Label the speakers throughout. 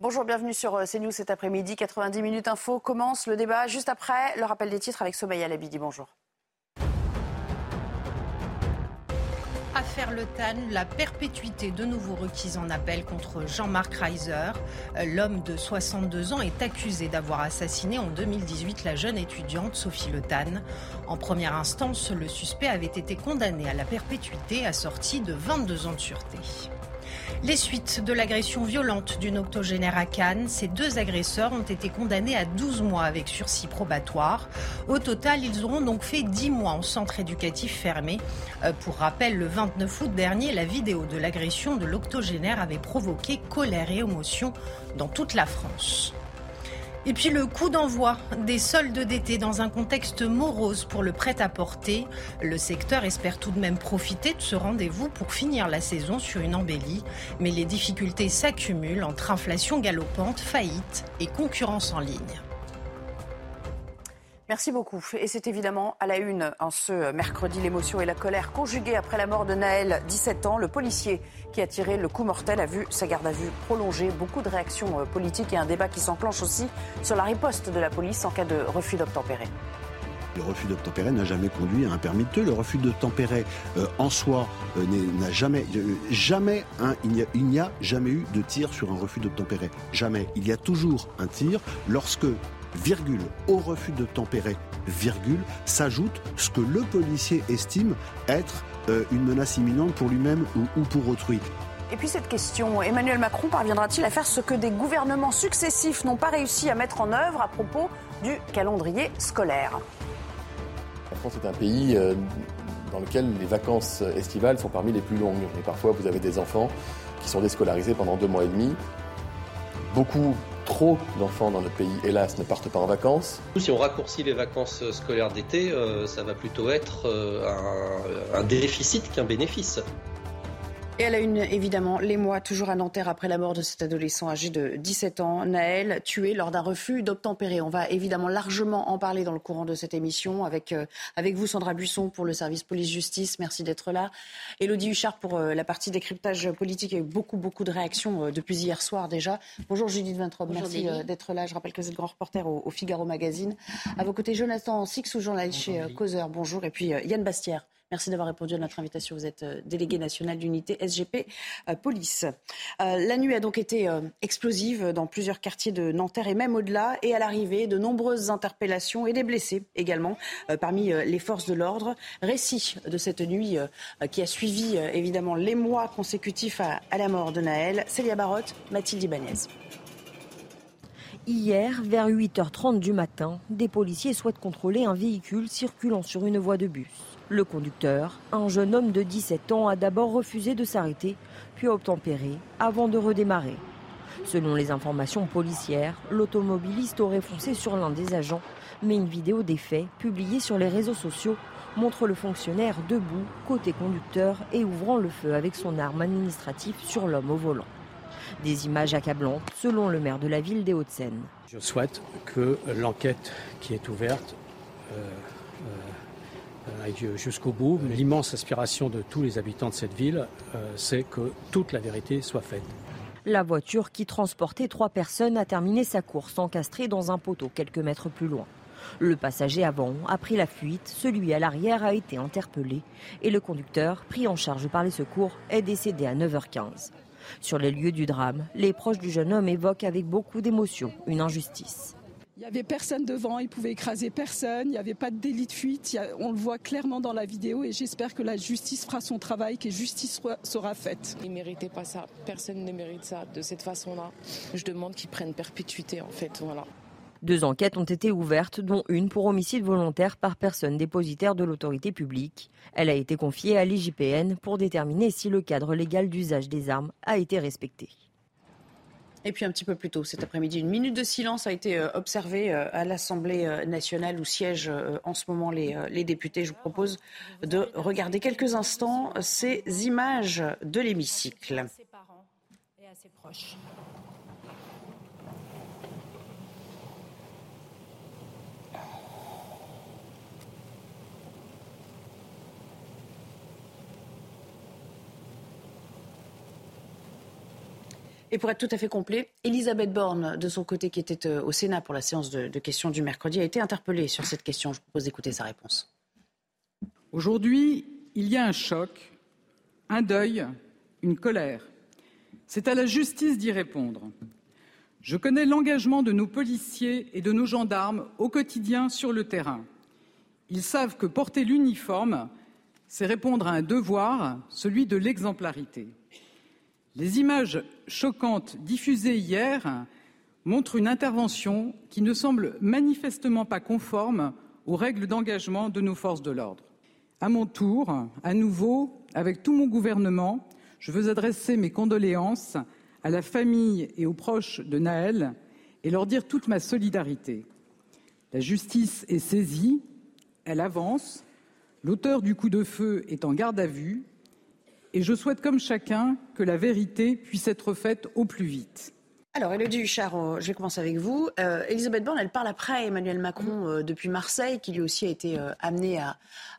Speaker 1: Bonjour, bienvenue sur euh, CNews cet après-midi. 90 minutes info commence le débat juste après le rappel des titres avec Somaya Labidi. Bonjour.
Speaker 2: Affaire Le Tan, la perpétuité de nouveau requise en appel contre Jean-Marc Reiser. Euh, l'homme de 62 ans est accusé d'avoir assassiné en 2018 la jeune étudiante Sophie Le Tan. En première instance, le suspect avait été condamné à la perpétuité assorti de 22 ans de sûreté. Les suites de l'agression violente d'une octogénaire à Cannes, ces deux agresseurs ont été condamnés à 12 mois avec sursis probatoire. Au total, ils auront donc fait 10 mois en centre éducatif fermé. Euh, pour rappel, le 29 août dernier, la vidéo de l'agression de l'octogénaire avait provoqué colère et émotion dans toute la France. Et puis le coup d'envoi des soldes d'été dans un contexte morose pour le prêt-à-porter. Le secteur espère tout de même profiter de ce rendez-vous pour finir la saison sur une embellie. Mais les difficultés s'accumulent entre inflation galopante, faillite et concurrence en ligne.
Speaker 1: Merci beaucoup. Et c'est évidemment à la une en ce mercredi l'émotion et la colère conjuguées après la mort de Naël, 17 ans. Le policier qui a tiré le coup mortel a vu sa garde à vue prolongée. Beaucoup de réactions euh, politiques et un débat qui s'enclenche aussi sur la riposte de la police en cas de refus d'obtempérer.
Speaker 3: Le refus d'obtempérer n'a jamais conduit à un permis de tuer. Le refus d'obtempérer euh, en soi euh, n'a jamais, jamais il n'y a, a, jamais eu de tir sur un refus d'obtempérer. Jamais. Il y a toujours un tir lorsque virgule, au refus de tempérer, virgule, s'ajoute ce que le policier estime être euh, une menace imminente pour lui-même ou, pour autrui.
Speaker 1: Et puis cette question, Emmanuel Macron parviendra-t-il à faire ce que des gouvernements successifs n'ont pas réussi à mettre en œuvre à propos du calendrier scolaire?
Speaker 4: La France est un pays euh, dans lequel les vacances estivales sont parmi les plus longues. Et parfois, vous avez des enfants qui sont déscolarisés pendant deux mois et demi. Beaucoup trop d'enfants dans notre pays, hélas, ne partent pas en vacances.
Speaker 5: Si on raccourcit les vacances scolaires d'été, euh, ça va plutôt être euh, un déficit qu'un bénéfice.
Speaker 1: Et à la une, évidemment, les mois toujours à Nanterre après la mort de cet adolescent âgé de 17 ans, Naël, tué lors d'un refus d'obtempérer. On va évidemment largement en parler dans le courant de cette émission avec, euh, avec vous, Sandra Buisson, pour le service police-justice. Merci d'être là. Elodie Huchard pour euh, la partie décryptage politique. Il y a eu beaucoup, beaucoup de réactions euh, depuis hier soir déjà. Bonjour Judith Vintrobe, merci d'être là. Je rappelle que vous êtes grand reporter au, Figaro Magazine. À vos côtés, Jonathan Six, ou journaliste chez Causeur. Bonjour. Et puis Yann Bastière Merci d'avoir répondu à notre invitation. Vous êtes euh, délégué national d'unité SGP euh, Police. Euh, la nuit a donc été explosive dans plusieurs quartiers de Nanterre et même au-delà. Et à l'arrivée, de nombreuses interpellations et des blessés également parmi les forces de l'ordre. Récit de cette nuit qui a suivi évidemment les mois consécutifs à, la mort de Naël. Célia Barotte, Mathilde Ibanez.
Speaker 6: Hier, vers 8h30 du matin, des policiers souhaitent contrôler un véhicule circulant sur une voie de bus. Le conducteur, un jeune homme de 17 ans, a d'abord refusé de s'arrêter, puis a obtempéré avant de redémarrer. Selon les informations policières, l'automobiliste aurait foncé sur l'un des agents, mais une vidéo des faits, publiée sur les réseaux sociaux, montre le fonctionnaire debout, côté conducteur, et ouvrant le feu avec son arme administrative sur l'homme au volant. Des images accablantes, selon le maire de la ville des Hauts-de-Seine.
Speaker 7: Je souhaite que l'enquête qui est ouverte euh, jusqu'au bout. L'immense aspiration de tous les habitants de cette ville, euh, c'est que toute la vérité soit faite.
Speaker 6: La voiture qui transportait trois personnes a terminé sa course encastrée dans un poteau quelques mètres plus loin. Le passager avant a pris la fuite, celui à l'arrière a été interpellé et le conducteur, pris en charge par les secours, est décédé à 9h15. Sur les lieux du drame, les proches du jeune homme évoquent avec beaucoup d'émotion une injustice.
Speaker 8: Il n'y avait personne devant, il pouvait écraser personne, il n'y avait pas de délit de fuite. on le voit clairement dans la vidéo et j'espère que la justice fera son travail, que justice sera faite.
Speaker 9: Il ne méritait pas ça, personne ne mérite ça de cette façon-là. Je demande qu'ils prennent perpétuité en fait, voilà.
Speaker 6: Deux enquêtes ont été ouvertes, dont une pour homicide volontaire par personne dépositaire de l'autorité publique. Elle a été confiée à l'IGPN pour déterminer si le cadre légal d'usage des armes a été respecté.
Speaker 1: Et puis un petit peu plus tôt cet après-midi, une minute de silence a été euh, observée euh, à l'Assemblée euh, nationale où siègent en ce moment les, députés. Je vous propose de regarder quelques instants ces images de l'hémicycle. Et pour être tout à fait complet, Elisabeth Borne, de son côté, qui était euh, au Sénat pour la séance de, de questions du mercredi, a été interpellée sur cette question. Je propose d'écouter sa réponse.
Speaker 10: Aujourd'hui, il y a un choc, un deuil, une colère. C'est à la justice d'y répondre. Je connais l'engagement de nos policiers et de nos gendarmes au quotidien sur le terrain. Ils savent que porter l'uniforme, c'est répondre à un devoir, celui de l'exemplarité. Les images choquantes diffusées hier montrent une intervention qui ne semble manifestement pas conforme aux règles d'engagement de nos forces de l'ordre. À mon tour, à nouveau, avec tout mon gouvernement, je veux adresser mes condoléances à la famille et aux proches de Naël et leur dire toute ma solidarité. La justice est saisie, elle avance, l'auteur du coup de feu est en garde à vue, et je souhaite, comme chacun, que la vérité puisse être faite au plus vite.
Speaker 1: Alors, Elodie Huchard, euh, je vais commencer avec vous. Euh, Elisabeth Borne, elle parle après Emmanuel Macron euh, depuis Marseille, qui lui aussi a été amené à,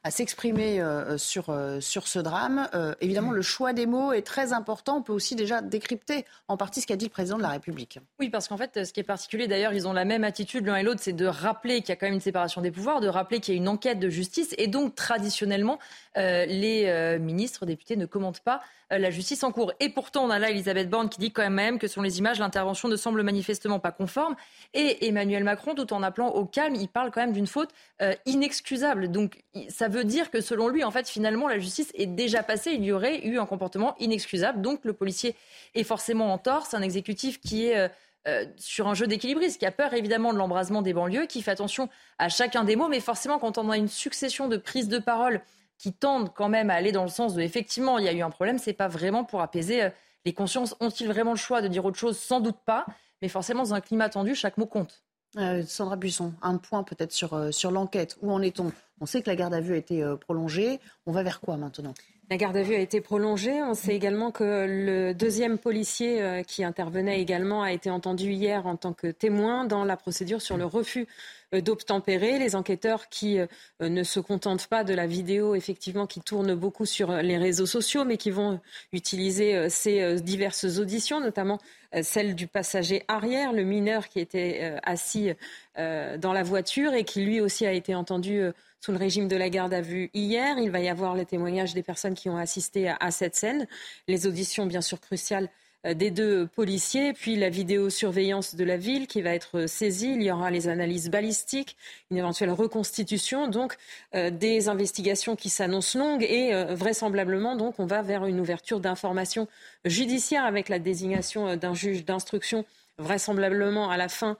Speaker 1: s'exprimer sur, sur ce drame. évidemment, le choix des mots est très important. On peut aussi déjà décrypter en partie ce qu'a dit le président de la République.
Speaker 11: Oui, parce qu'en fait, ce qui est particulier, d'ailleurs, ils ont la même attitude l'un et l'autre, c'est de rappeler qu'il y a quand même une séparation des pouvoirs, de rappeler qu'il y a une enquête de justice. Et donc, traditionnellement, les ministres, députés ne commentent pas la justice en cours. Et pourtant, on a là Elisabeth Borne qui dit quand même que selon les images, l'intervention ne semble manifestement pas conforme. Et Emmanuel Macron, tout en appelant au calme, il parle quand même d'une faute euh, inexcusable. Donc ça veut dire que selon lui, en fait, finalement, la justice est déjà passée. Il y aurait eu un comportement inexcusable. Donc le policier est forcément en tort. C'est un exécutif qui est... Euh, euh, sur un jeu d'équilibrisme, qui a peur évidemment de l'embrasement des banlieues, qui fait attention à chacun des mots, mais forcément quand on a une succession de prises de parole qui tendent quand même à aller dans le sens de effectivement il y a eu un problème, c'est pas vraiment pour apaiser les consciences. Ont-ils vraiment le choix de dire autre chose? Sans doute pas. Mais forcément, dans un climat tendu, chaque mot compte.
Speaker 1: Euh, Sandra Buisson, un point peut-être sur, euh, sur l'enquête. Où en est-on? On sait que la garde à vue a été euh, prolongée. On va vers quoi maintenant?
Speaker 12: La garde à vue a été prolongée. On sait également que le deuxième policier qui intervenait également a été entendu hier en tant que témoin dans la procédure sur le refus euh, d'obtempérer. Les enquêteurs qui euh, ne se contentent pas de la vidéo, effectivement, qui tourne beaucoup sur les réseaux sociaux, mais qui vont utiliser euh, ces diverses auditions, notamment celle du passager arrière, le mineur qui était assis dans la voiture et qui lui aussi a été entendu sous le régime de la garde à vue hier. Il va y avoir les témoignages des personnes qui ont assisté à cette scène. Les auditions, bien sûr, cruciales euh, des deux policiers, puis la vidéosurveillance de la ville qui va être saisie. Il y aura les analyses balistiques, une éventuelle reconstitution, donc euh, des investigations qui s'annoncent longues et euh, vraisemblablement donc on va vers une ouverture d'informations judiciaires avec la désignation d'un juge d'instruction vraisemblablement à la fin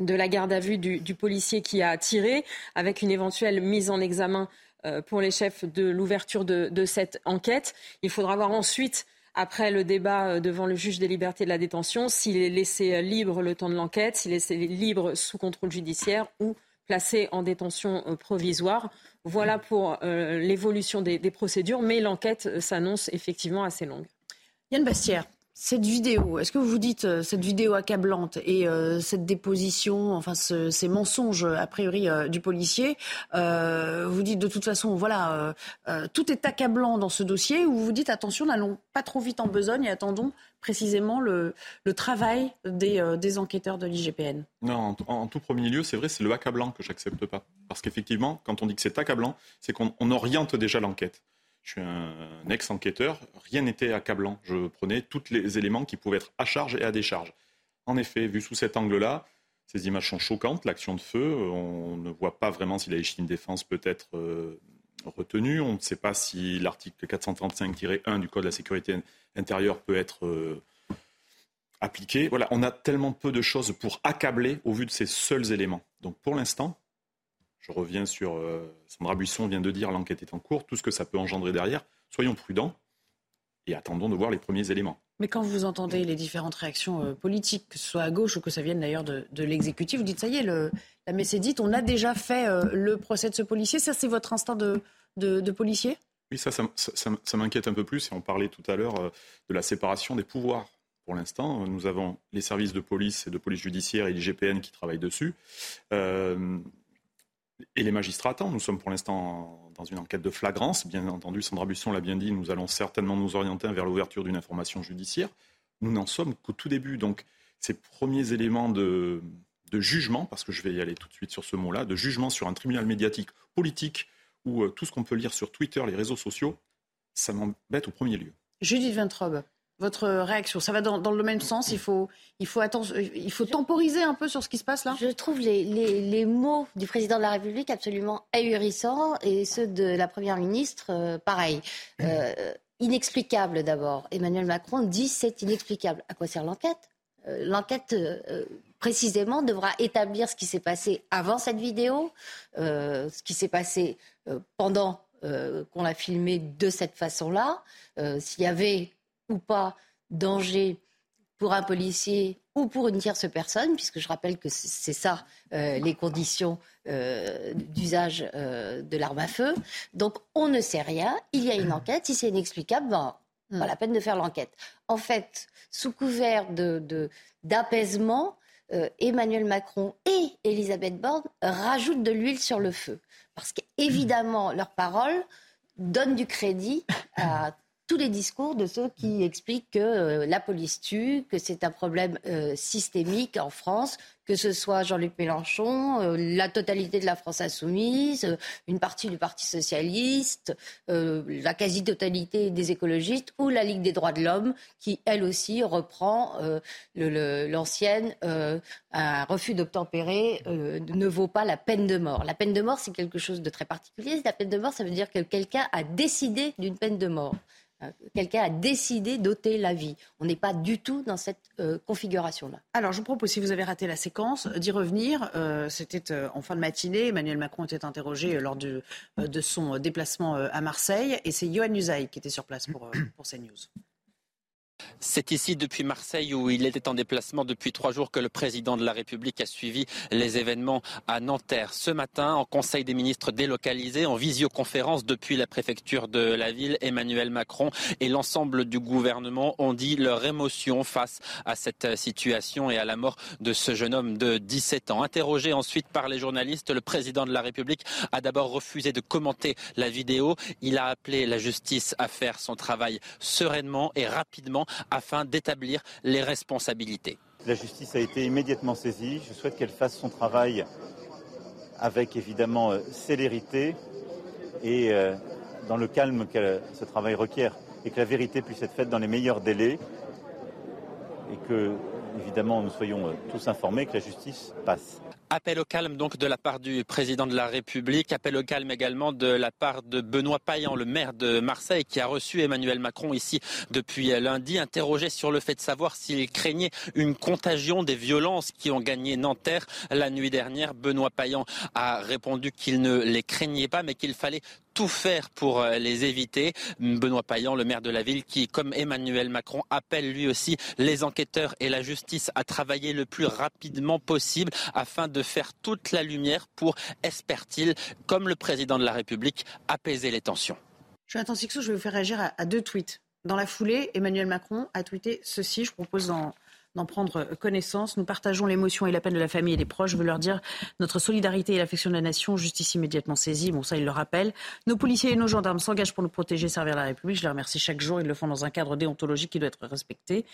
Speaker 12: de la garde à vue du, policier qui a tiré, avec une éventuelle mise en examen pour les chefs de l'ouverture de, de, cette enquête. Il faudra voir ensuite après le débat euh, devant le juge des libertés de la détention, s'il est laissé euh, libre le temps de l'enquête, s'il est laissé libre sous contrôle judiciaire ou placé en détention euh, provisoire. Voilà pour l'évolution des, des, procédures, mais l'enquête s'annonce effectivement assez longue.
Speaker 1: Yann Bastière, cette vidéo, est-ce que vous vous dites euh, cette vidéo accablante et euh, cette déposition, enfin ces mensonges a priori euh, du policier, vous dites de toute façon, voilà, tout est accablant dans ce dossier, ou vous dites attention, n'allons pas trop vite en besogne et attendons précisément le, travail des, enquêteurs de l'IGPN?
Speaker 13: Non, en, en, tout premier lieu, c'est vrai, c'est le accablant que j'accepte pas, parce qu'effectivement, quand on dit que c'est accablant, c'est qu'on oriente déjà l'enquête. Je suis un ex-enquêteur, rien n'était accablant. Je prenais tous les éléments qui pouvaient être à charge et à décharge. En effet, vu sous cet angle-là, ces images sont choquantes. L'action de feu, on ne voit pas vraiment si la légitime défense peut être euh, retenue. On ne sait pas si l'article 435-1 du Code de la sécurité intérieure peut être euh, appliqué. Voilà, on a tellement peu de choses pour accabler au vu de ces seuls éléments. Donc pour l'instant, je reviens sur euh, Sandra Buisson vient de dire l'enquête est en cours, tout ce que ça peut engendrer derrière. Soyons prudents et attendons de voir les premiers éléments.
Speaker 1: Mais quand vous entendez les différentes réactions euh, politiques, que ce soit à gauche ou que ça vienne d'ailleurs de, l'exécutif, vous dites ça y est, le, la messe est dite, on a déjà fait euh, le procès de ce policier. Ça, c'est votre instinct de, de, policier?
Speaker 13: Oui, ça, ça, m'inquiète un peu plus. Et on parlait tout à l'heure de la séparation des pouvoirs. Pour l'instant, nous avons les services de police et de police judiciaire et l'IGPN qui travaillent dessus et les magistrats attendent. Nous sommes pour l'instant dans une enquête de flagrance. Bien entendu, Sandra Busson l'a bien dit, nous allons certainement nous orienter vers l'ouverture d'une information judiciaire. nous n'en sommes qu'au tout début. Donc, ces premiers éléments de, de jugement, parce que je vais y aller tout de suite sur ce mot-là, de jugement sur un tribunal médiatique politique ou euh, tout ce qu'on peut lire sur Twitter, les réseaux sociaux, ça m'embête au premier lieu.
Speaker 1: Judith Vintrobe, votre réaction, ça va dans, le même sens il faut, il, faut il faut temporiser un peu sur ce qui se passe là
Speaker 14: Je trouve les, les, mots du président de la République absolument ahurissants et ceux de la Première ministre, euh, pareil. Euh, inexplicable d'abord. Emmanuel Macron dit c'est inexplicable. À quoi sert l'enquête? L'enquête précisément devra établir ce qui s'est passé avant cette vidéo, euh, ce qui s'est passé euh, pendant euh, qu'on l'a filmé de cette façon-là, s'il y avait ou pas danger pour un policier ou pour une tierce personne, puisque je rappelle que c'est ça les conditions d'usage de l'arme à feu. Donc on ne sait rien, il y a une enquête, si c'est inexplicable, ben, pas la peine de faire l'enquête. En fait, sous couvert d'apaisement, euh, Emmanuel Macron et Elisabeth Borne rajoutent de l'huile sur le feu. Parce qu'évidemment, leurs paroles donnent du crédit à tous les discours de ceux qui expliquent que euh, la police tue, que c'est un problème euh, systémique en France, que ce soit Jean-Luc Mélenchon, euh, la totalité de la France insoumise, une partie du Parti socialiste, la quasi-totalité des écologistes ou la Ligue des droits de l'homme, qui elle aussi reprend l'ancienne un refus d'obtempérer ne vaut pas la peine de mort. La peine de mort, c'est quelque chose de très particulier. La peine de mort, ça veut dire que quelqu'un a décidé d'une peine de mort. Euh, quelqu'un a décidé d'ôter la vie. On n'est pas du tout dans cette euh, configuration-là.
Speaker 1: Alors, je vous propose, si vous avez raté la séquence, d'y revenir. Euh, c'était en fin de matinée. Emmanuel Macron était interrogé lors de, de son déplacement à Marseille. Et c'est Johan Usaï qui était sur place pour, pour CNews.
Speaker 15: C'est ici depuis Marseille où il était en déplacement depuis trois jours que le président de la République a suivi les événements à Nanterre. Ce matin, en Conseil des ministres délocalisé, en visioconférence depuis la préfecture de la ville, Emmanuel Macron et l'ensemble du gouvernement ont dit leur émotion face à cette situation et à la mort de ce jeune homme de 17 ans. Interrogé ensuite par les journalistes, le président de la République a d'abord refusé de commenter la vidéo. Il a appelé la justice à faire son travail sereinement et rapidement afin d'établir les responsabilités.
Speaker 16: La justice a été immédiatement saisie. Je souhaite qu'elle fasse son travail avec évidemment euh, célérité et euh, dans le calme que ce travail requiert et que la vérité puisse être faite dans les meilleurs délais et que évidemment nous soyons euh, tous informés que la justice passe.
Speaker 15: Appel au calme donc de la part du président de la République, appel au calme également de la part de Benoît Payan, le maire de Marseille, qui a reçu Emmanuel Macron ici depuis lundi, interrogé sur le fait de savoir s'il craignait une contagion des violences qui ont gagné Nanterre la nuit dernière. Benoît Payan a répondu qu'il ne les craignait pas, mais qu'il fallait tout faire pour euh, les éviter. Benoît Payan, le maire de la ville, qui, comme Emmanuel Macron, appelle lui aussi les enquêteurs et la justice à travailler le plus rapidement possible afin de faire toute la lumière pour, espère-t-il, comme le président de la République, apaiser les tensions.
Speaker 1: Jonathan Sixou, je vais vous faire réagir à, deux tweets. Dans la foulée, Emmanuel Macron a tweeté ceci. Je propose d'en d'en prendre connaissance. Nous partageons l'émotion et la peine de la famille et des proches. Je veux leur dire notre solidarité et l'affection de la nation, justice immédiatement saisie. Bon, ça, ils le rappellent. Nos policiers et nos gendarmes s'engagent pour nous protéger, servir la République. Je les remercie chaque jour. Ils le font dans un cadre déontologique qui doit être respecté.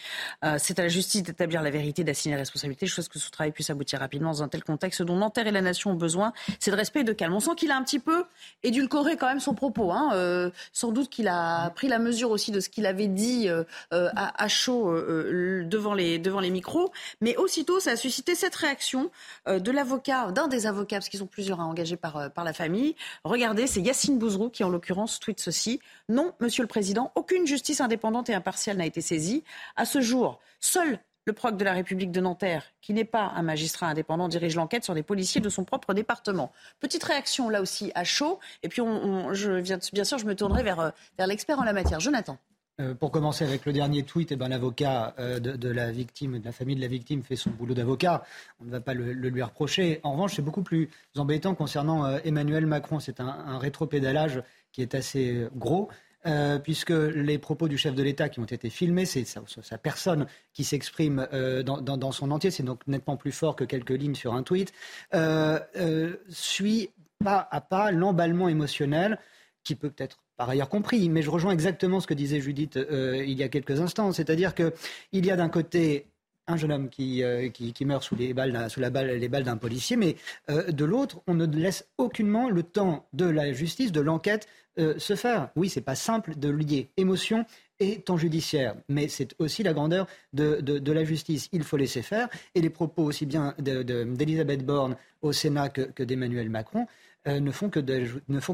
Speaker 1: Euh, c'est à la justice d'établir la vérité, d'assigner la responsabilité. Je souhaite que ce travail puisse aboutir rapidement dans un tel contexte. Dont Nanterre et la nation ont besoin, c'est de respect et de calme. On sent qu'il a un petit peu édulcoré quand même son propos. Hein. Euh, sans doute qu'il a pris la mesure aussi de ce qu'il avait dit euh, à, chaud devant les devant les micros. Mais aussitôt, ça a suscité cette réaction euh, de l'avocat, d'un des avocats, parce qu'ils sont plusieurs à engagés par, euh, par la famille. Regardez, c'est Yacine Bouzrou qui, en l'occurrence, tweet ceci. Non, Monsieur le Président, aucune justice indépendante et impartiale n'a été saisie. À ce jour, seul le proc de la République de Nanterre, qui n'est pas un magistrat indépendant, dirige l'enquête sur des policiers de son propre département. Petite réaction là aussi à chaud. Et puis, bien sûr, je me tournerai vers, euh, vers l'expert en la matière. Jonathan.
Speaker 17: Euh, pour commencer avec le dernier tweet, eh ben, l'avocat euh, de, la victime, de la famille de la victime, fait son boulot d'avocat. On ne va pas le, lui reprocher. En revanche, c'est beaucoup plus embêtant concernant euh, Emmanuel Macron. C'est un, un rétropédalage qui est assez gros. puisque les propos du chef de l'État qui ont été filmés, c'est sa, personne qui s'exprime dans, son entier, c'est donc nettement plus fort que quelques lignes sur un tweet, suit pas à pas l'emballement émotionnel qui peut être par ailleurs compris, mais je rejoins exactement ce que disait Judith il y a quelques instants, c'est-à-dire qu'il y a d'un côté un jeune homme qui, qui, meurt sous, les balles, la balle, d'un policier, mais de l'autre, on ne laisse aucunement le temps de la justice, de l'enquête se faire. Oui, c'est pas simple de lier émotion et temps judiciaire. Mais c'est aussi la grandeur de, la justice. Il faut laisser faire. Et les propos aussi bien d'Elisabeth Borne au Sénat que d'Emmanuel Macron euh, ne font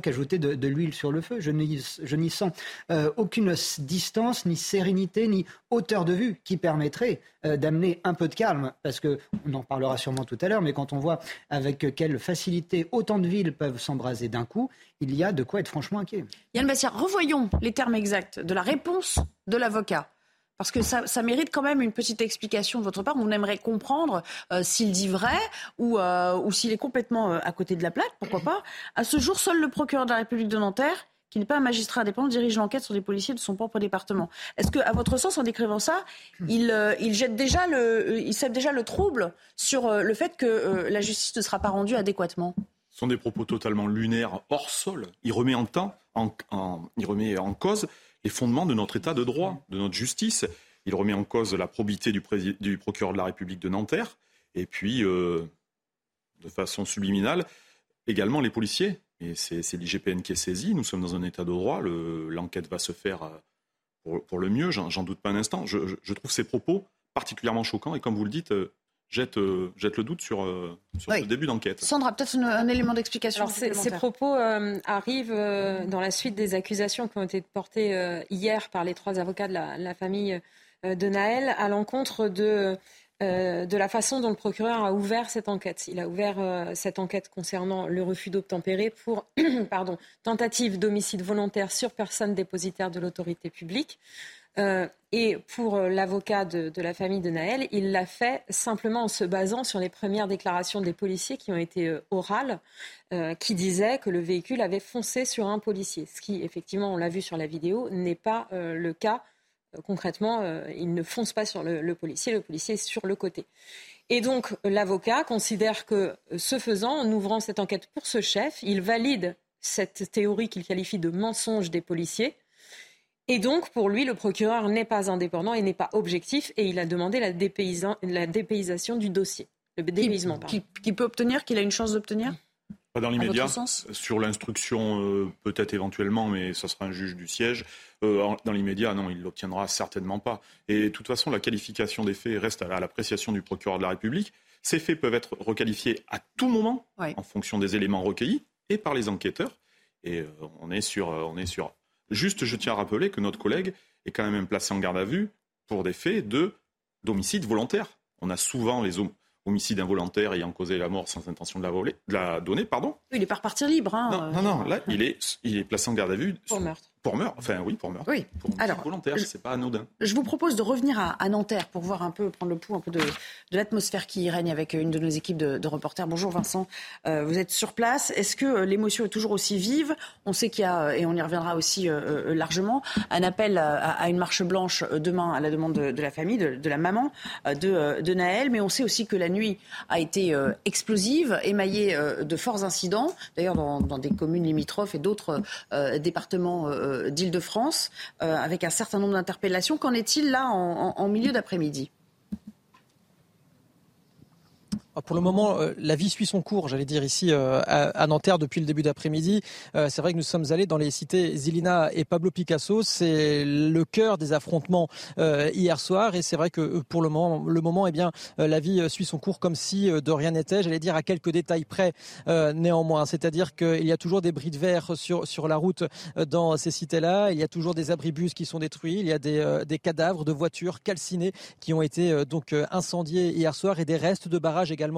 Speaker 17: qu'ajouter de, l'huile sur le feu. Je n'y sens euh, aucune distance, ni sérénité, ni hauteur de vue qui permettrait euh, d'amener un peu de calme, parce qu'on en parlera sûrement tout à l'heure, mais quand on voit avec quelle facilité autant de villes peuvent s'embraser d'un coup, il y a de quoi être franchement inquiet.
Speaker 1: Yann Bassia, revoyons les termes exacts de la réponse de l'avocat. Parce que ça, mérite quand même une petite explication de votre part. On aimerait comprendre euh, s'il dit vrai ou, euh, s'il est complètement euh, à côté de la plaque, pourquoi pas. À ce jour, seul le procureur de la République de Nanterre qui n'est pas un magistrat indépendant, dirige l'enquête sur les policiers de son propre département. Est-ce que, à votre sens, en décrivant ça, il, il jette déjà le, il déjà le trouble sur le fait que la justice ne sera pas rendue adéquatement?
Speaker 13: Ce sont des propos totalement lunaires, hors sol. Il remet en temps, il remet en cause les fondements de notre État de droit, de notre justice. Il remet en cause la probité du, procureur de la République de Nanterre, et puis, euh, de façon subliminale, également les policiers. Et c'est l'IGPN qui est saisi. Nous sommes dans un État de droit. L'enquête va se faire euh, pour, le mieux, j'en doute pas un instant. Je, je, trouve ces propos particulièrement choquants. Et comme vous le dites, euh, jette, euh, jette le doute sur, euh, sur le début d'enquête.
Speaker 1: Sandra, peut-être un élément d'explication.
Speaker 12: Ces propos euh, arrivent dans la suite des accusations qui ont été portées hier par les trois avocats de la, famille de Naël à l'encontre de, de la façon dont le procureur a ouvert cette enquête. Il a ouvert cette enquête concernant le refus d'obtempérer pour pardon, tentative d'homicide volontaire sur personne dépositaire de l'autorité publique. Euh, et pour euh, l'avocat de, la famille de Naël, il l'a fait simplement en se basant sur les premières déclarations des policiers qui ont été euh, orales, qui disaient que le véhicule avait foncé sur un policier. Ce qui, effectivement, on l'a vu sur la vidéo, n'est pas le cas. concrètement, il ne fonce pas sur le, policier, le policier est sur le côté. Et donc, l'avocat considère que, ce faisant, en ouvrant cette enquête pour ce chef, il valide cette théorie qu'il qualifie de mensonge des policiers et donc, pour lui, le procureur n'est pas indépendant et n'est pas objectif, et il a demandé la, dépaysation du dossier, le dépaysement.
Speaker 1: Qui, peut obtenir, qu'il a une chance d'obtenir?
Speaker 13: Pas dans l'immédiat. Sur l'instruction, euh, peut-être éventuellement, mais ça sera un juge du siège. Euh, dans l'immédiat, non, il ne l'obtiendra certainement pas. Et de toute façon, la qualification des faits reste à l'appréciation du procureur de la République. Ces faits peuvent être requalifiés à tout moment, en fonction des éléments recueillis, et par les enquêteurs. Et euh, on est sur, on est sur Juste, je tiens à rappeler que notre collègue est quand même placé en garde à vue pour des faits de d'homicide volontaire. On a souvent les homicides involontaires ayant causé la mort sans intention de la, voler, de la donner. Pardon.
Speaker 1: il est pas repartir libre. Hein,
Speaker 13: non, non, non, là, il est, il est placé en garde à vue.
Speaker 12: Pour meurtre.
Speaker 13: Pour meurtre, enfin oui, pour meurtre.
Speaker 1: Oui.
Speaker 13: Pour Alors, volontaire, c'est pas anodin.
Speaker 1: Je vous propose de revenir à, Nanterre pour voir un peu, prendre le pouls un peu de, de l'atmosphère qui y règne avec une de nos équipes de, reporters. Bonjour Vincent, euh, vous êtes sur place. Est-ce que euh, l'émotion est toujours aussi vive? On sait qu'il y a, et on y reviendra aussi euh, largement, un appel à, une marche blanche demain à la demande de, la famille, de, la maman de, de, Naël, mais on sait aussi que la nuit a été explosive, émaillée de forts incidents, d'ailleurs dans, dans, des communes limitrophes et d'autres départements euh, d'Île-de-France, euh, avec un certain nombre d'interpellations. Qu'en est-il là en milieu d'après-midi
Speaker 18: ah, pour le moment, euh, la vie suit son cours, j'allais dire ici euh, à Nanterre depuis le début d'après-midi. Euh, c'est vrai que nous sommes allés dans les cités Zilina et Pablo Picasso. C'est le cœur des affrontements hier soir et c'est vrai que pour le moment, le moment, eh bien, la vie suit son cours comme si de rien n'était. J'allais dire à quelques détails près néanmoins. C'est-à-dire qu'il y a toujours des bris de verre sur sur la route dans ces cités-là. Il y a toujours des abribus qui sont détruits. Il y a des, des cadavres de voitures calcinées qui ont été donc incendiés hier soir et des restes de barrages également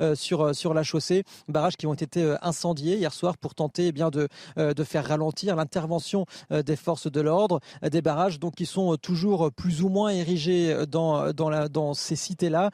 Speaker 18: euh, sur, euh, sur la chaussée. Barrages qui ont été euh, incendiés hier soir pour tenter eh bien, de, faire ralentir l'intervention des forces de l'ordre. Des barrages donc, qui sont toujours plus ou moins érigés dans ces cités-là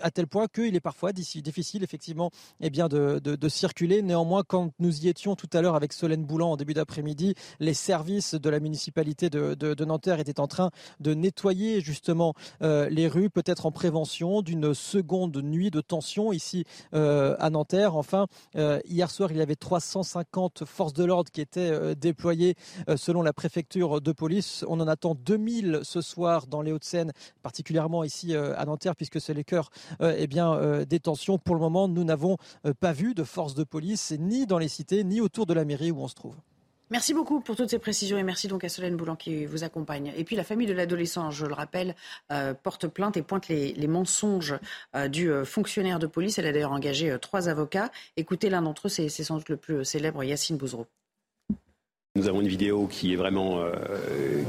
Speaker 18: à tel point qu'il est parfois difficile effectivement eh bien, de, de, circuler. Néanmoins, quand nous y étions tout à l'heure avec Solène Boulan en début d'après-midi, les services de la municipalité de, de, Nanterre étaient en train de nettoyer justement euh, les rues, peut-être en prévention d'une seconde nuit de tension ici euh, à Nanterre. Enfin, euh, hier soir, il y avait 350 forces de l'ordre qui étaient déployées selon la préfecture de police. On en attend 2000 ce soir dans les Hauts-de-Seine, particulièrement ici à Nanterre, puisque c'est les cœurs eh bien, des tensions. Pour le moment, nous n'avons pas vu de forces de police ni dans les cités, ni autour de la mairie où on se trouve.
Speaker 1: Merci beaucoup pour toutes ces précisions et merci donc à Solène Boulan qui vous accompagne. Et puis la famille de l'adolescent, je le rappelle, euh, porte plainte et pointe les, mensonges euh, du euh, fonctionnaire de police. Elle a d'ailleurs engagé trois avocats. Écoutez l'un d'entre eux, c'est sans doute le plus célèbre, Yacine Bouzreau.
Speaker 3: Nous avons une vidéo qui est vraiment euh,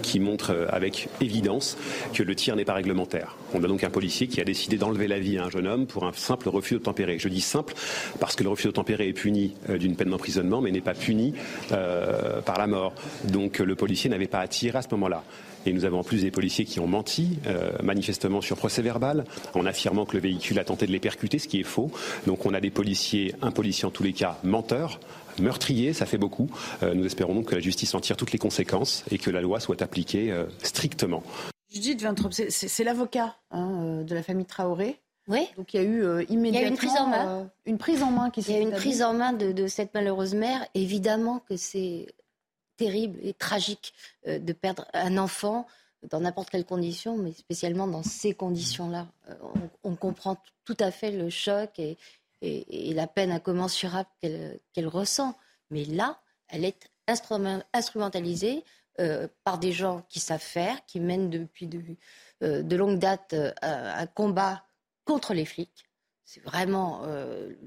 Speaker 3: qui montre euh, avec évidence que le tir n'est pas réglementaire. On a donc un policier qui a décidé d'enlever la vie à un jeune homme pour un simple refus d'obtempérer. Je dis simple parce que le refus d'obtempérer est puni euh, d'une peine d'emprisonnement, mais n'est pas puni par la mort. Donc le policier n'avait pas à tirer à ce moment-là. Et nous avons en plus des policiers qui ont menti, manifestement sur procès verbal, en affirmant que le véhicule a tenté de les percuter, ce qui est faux. Donc on a des policiers, un policier en tous les cas, menteur, meurtrier, ça fait beaucoup. Euh, nous espérons donc que la justice en tire toutes les conséquences et que la loi soit appliquée euh, strictement.
Speaker 1: Judith Vintrop, c'est l'avocat hein, euh, de la famille Traoré.
Speaker 14: Oui.
Speaker 1: Donc il y a eu immédiatement
Speaker 14: une prise en main.
Speaker 1: une prise en main qui
Speaker 14: s'est Il y a une prise en main de, cette malheureuse mère. Évidemment que c'est terrible et tragique de perdre un enfant dans n'importe quelle condition, mais spécialement dans ces conditions-là. on, comprend tout à fait le choc et, et, la peine incommensurable qu'elle ressent. Mais là, elle est instrumentalisée euh, par des gens qui savent faire, qui mènent depuis de, euh, longue date euh, un combat contre les flics. C'est vraiment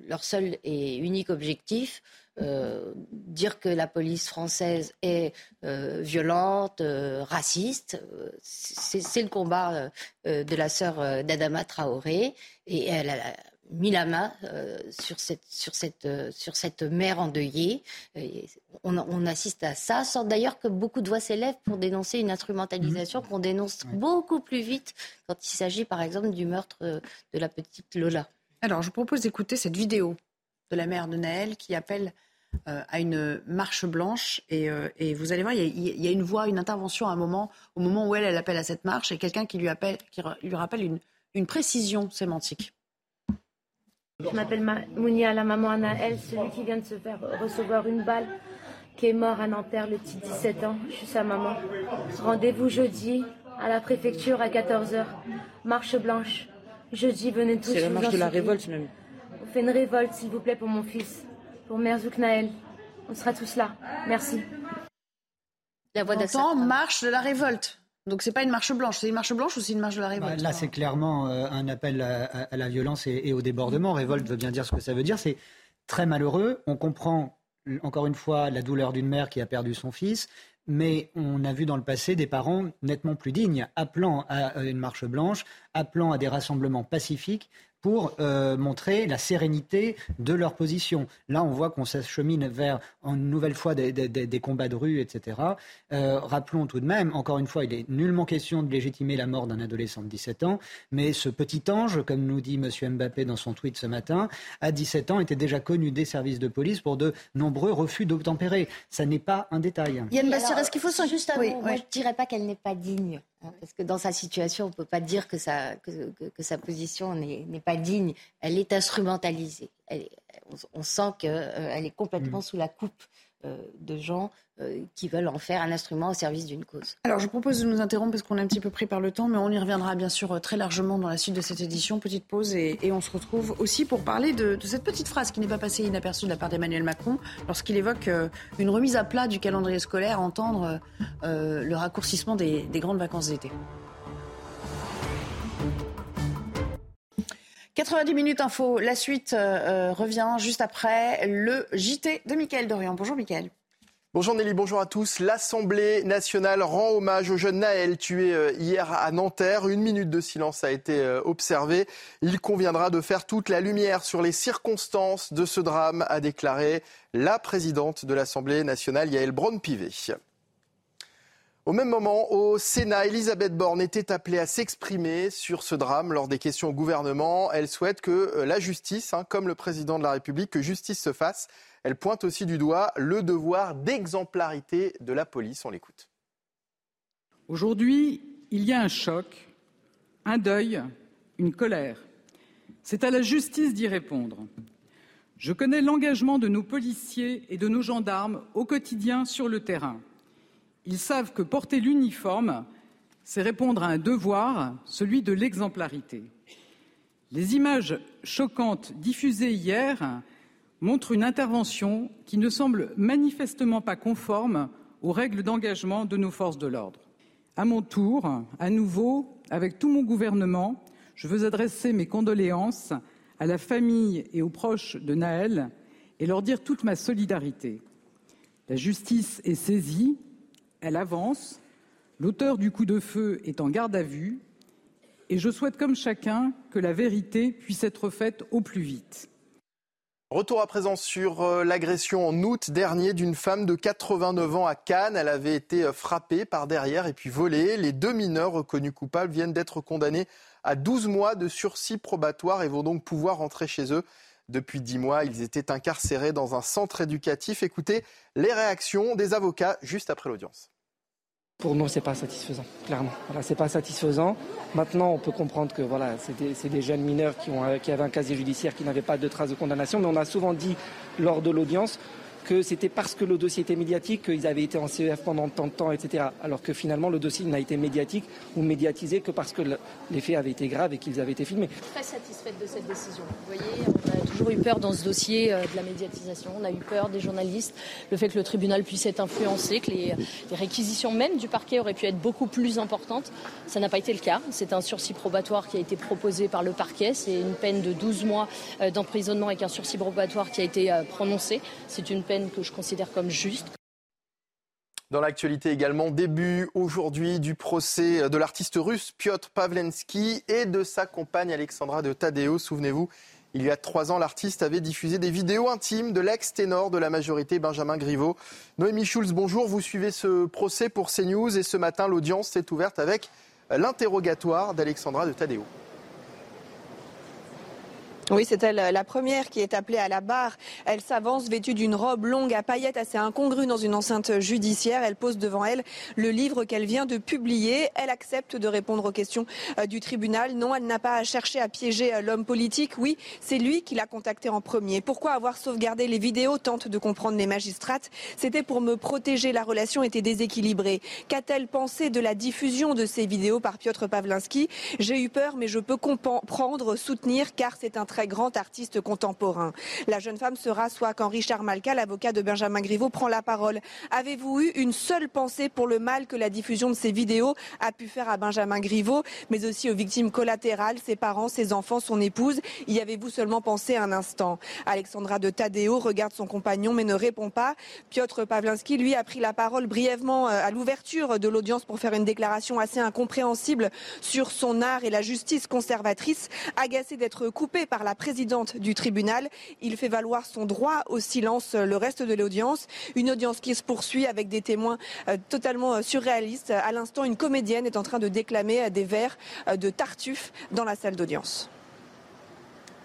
Speaker 14: leur seul et unique objectif. dire que la police française est violente, raciste, c'est le combat de la sœur d'Adama Traoré. Et elle mis la main euh, sur, cette, sur, cette, euh, sur cette mère endeuillée. on, assiste à ça, sans d'ailleurs que beaucoup de voix s'élèvent pour dénoncer une instrumentalisation mmh. qu'on dénonce beaucoup plus vite quand il s'agit par exemple du meurtre euh, de la petite Lola.
Speaker 1: Alors je vous propose d'écouter cette vidéo de la mère de Naël qui appelle à une marche blanche et, et vous allez voir, il y, a, une voix, une intervention à un moment, au moment où elle, elle appelle à cette marche et quelqu'un qui lui, appelle, qui lui rappelle une, une précision sémantique.
Speaker 19: Je m'appelle Mounia, la maman Anaël, celui qui vient de se faire recevoir une balle, qui est mort à Nanterre le petit 17 ans. Je suis sa maman. Rendez-vous jeudi à la préfecture à 14h. Marche blanche. Jeudi, venez tous.
Speaker 20: C'est la marche de la révolte même.
Speaker 19: On fait une révolte, s'il vous plaît, pour mon fils, pour Merzouk Naël. On sera tous là. Merci.
Speaker 1: La voix d'Assad. marche de la révolte. Donc c'est pas une marche blanche, c'est une marche blanche ou c'est une marche de la bah, révolte
Speaker 17: Là, c'est clairement euh, un appel à, la violence et, au débordement. Révolte veut bien dire ce que ça veut dire. C'est très malheureux. On comprend encore une fois la douleur d'une mère qui a perdu son fils, mais on a vu dans le passé des parents nettement plus dignes, appelant à une marche blanche, appelant à des rassemblements pacifiques pour euh, montrer la sérénité de leur position. Là, on voit qu'on s'achemine vers, une nouvelle fois, des, combats de rue, etc. Euh, rappelons tout de même, encore une fois, il est nullement question de légitimer la mort d'un adolescent de 17 ans, mais ce petit ange, comme nous dit M. Mbappé dans son tweet ce matin, à 17 ans, était déjà connu des services de police pour de nombreux refus d'obtempérer. Ça n'est pas un détail.
Speaker 14: Yann Bassir, est-ce qu'il faut... Juste un Moi, je ne dirais pas qu'elle n'est pas digne. Hein, parce que dans sa situation, on ne peut pas dire que sa, que, sa position n'est pas digne. Elle est instrumentalisée. on, sent qu'elle euh, est complètement mm. sous la coupe de gens euh, qui veulent en faire un instrument au service d'une cause.
Speaker 1: Alors je propose de nous interrompre parce qu'on est un petit peu pris par le temps, mais on y reviendra bien sûr très largement dans la suite de cette édition. Petite pause et, on se retrouve aussi pour parler de, cette petite phrase qui n'est pas passée inaperçue de la part d'Emmanuel Macron lorsqu'il évoque euh, une remise à plat du calendrier scolaire, entendre le raccourcissement des grandes vacances d'été. 90 minutes info. La suite revient juste après le JT de Mickaël Dorian. Bonjour Mickaël.
Speaker 21: Bonjour Nelly, bonjour à tous. L'Assemblée nationale rend hommage au jeune Naël tué euh, hier à Nanterre. Une minute de silence a été euh, observée. Il conviendra de faire toute la lumière sur les circonstances de ce drame, a déclaré la présidente de l'Assemblée nationale, Yael Braun-Pivet. Au même moment, au Sénat, Elisabeth Borne était appelée à s'exprimer sur ce drame lors des questions au gouvernement. Elle souhaite que euh, la justice, hein, comme le président de la République, que justice se fasse. Elle pointe aussi du doigt le devoir d'exemplarité de la police. On l'écoute.
Speaker 10: Aujourd'hui, il y a un choc, un deuil, une colère. C'est à la justice d'y répondre. Je connais l'engagement de nos policiers et de nos gendarmes au quotidien sur le terrain. Ils savent que porter l'uniforme, c'est répondre à un devoir, celui de l'exemplarité. Les images choquantes diffusées hier montrent une intervention qui ne semble manifestement pas conforme aux règles d'engagement de nos forces de l'ordre. À mon tour, à nouveau, avec tout mon gouvernement, je veux adresser mes condoléances à la famille et aux proches de Naël et leur dire toute ma solidarité. La justice est saisie, elle avance, l'auteur du coup de feu est en garde à vue, et je souhaite, comme chacun, que la vérité puisse être faite au plus vite.
Speaker 21: Retour à présent sur euh, l'agression en août dernier d'une femme de 89 ans à Cannes. Elle avait été euh, frappée par derrière et puis volée. Les deux mineurs reconnus coupables viennent d'être condamnés à 12 mois de sursis probatoire et vont donc pouvoir rentrer chez eux. Depuis 10 mois, ils étaient incarcérés dans un centre éducatif. Écoutez les réactions des avocats juste après l'audience.
Speaker 22: Pour nous, c'est pas satisfaisant, clairement. Voilà, c'est pas satisfaisant. Maintenant, on peut comprendre que voilà, c'est des, jeunes mineurs qui, qui avaient un casier judiciaire qui n'avait pas de traces de condamnation, mais on a souvent dit lors de l'audience que c'était parce que le dossier était médiatique qu'ils avaient été en CEF pendant tant de temps, etc. Alors que finalement, le dossier n'a été médiatique ou médiatisé que parce que les faits avaient été graves et qu'ils avaient été filmés.
Speaker 20: Très satisfaite de cette décision. Vous voyez, on a toujours eu peur dans ce dossier euh, de la médiatisation. On a eu peur des journalistes, le fait que le tribunal puisse être influencé, que les, les réquisitions même du parquet auraient pu être beaucoup plus importantes. Ça n'a pas été le cas. C'est un sursis probatoire qui a été proposé par le parquet. C'est une peine de 12 mois euh, d'emprisonnement avec un sursis probatoire qui a été euh, prononcé. C'est une peine que je considère comme juste.
Speaker 21: Dans l'actualité également, début aujourd'hui du procès de l'artiste russe Piotr Pavlensky et de sa compagne Alexandra de Tadeo. Souvenez-vous, il y a trois ans, l'artiste avait diffusé des vidéos intimes de l'ex-ténor de la majorité, Benjamin Griveaux. Noémie Schulz, bonjour. Vous suivez ce procès pour CNews et ce matin, l'audience s'est ouverte avec l'interrogatoire d'Alexandra de Tadeo.
Speaker 23: Oui, c'est elle la première qui est appelée à la barre. Elle s'avance vêtue d'une robe longue à paillettes assez incongrue dans une enceinte judiciaire. Elle pose devant elle le livre qu'elle vient de publier. Elle accepte de répondre aux questions euh, du tribunal. Non, elle n'a pas cherché à piéger euh, l'homme politique. Oui, c'est lui qui l'a contacté en premier. Pourquoi avoir sauvegardé les vidéos tente de comprendre les magistrates. C'était pour me protéger. La relation était déséquilibrée. Qu'a-t-elle pensé de la diffusion de ces vidéos par Piotr Pavlinsky J'ai eu peur, mais je peux comprendre, soutenir, car c'est un très grand artiste contemporain. La jeune femme se rassoit quand Richard Malka, l'avocat de Benjamin Griveaux, prend la parole. Avez-vous eu une seule pensée pour le mal que la diffusion de ces vidéos a pu faire à Benjamin Griveaux, mais aussi aux victimes collatérales, ses parents, ses enfants, son épouse? Y avez-vous seulement pensé un instant? Alexandra de Tadeo regarde son compagnon mais ne répond pas. Piotr Pavlinsky, lui, a pris la parole brièvement euh, à l'ouverture de l'audience pour faire une déclaration assez incompréhensible sur son art et la justice conservatrice, agacé d'être coupé par la la présidente du tribunal. Il fait valoir son droit au silence le reste de l'audience. Une audience qui se poursuit avec des témoins euh, totalement euh, surréalistes. À l'instant, une comédienne est en train de déclamer euh, des vers de Tartuffe dans la salle d'audience.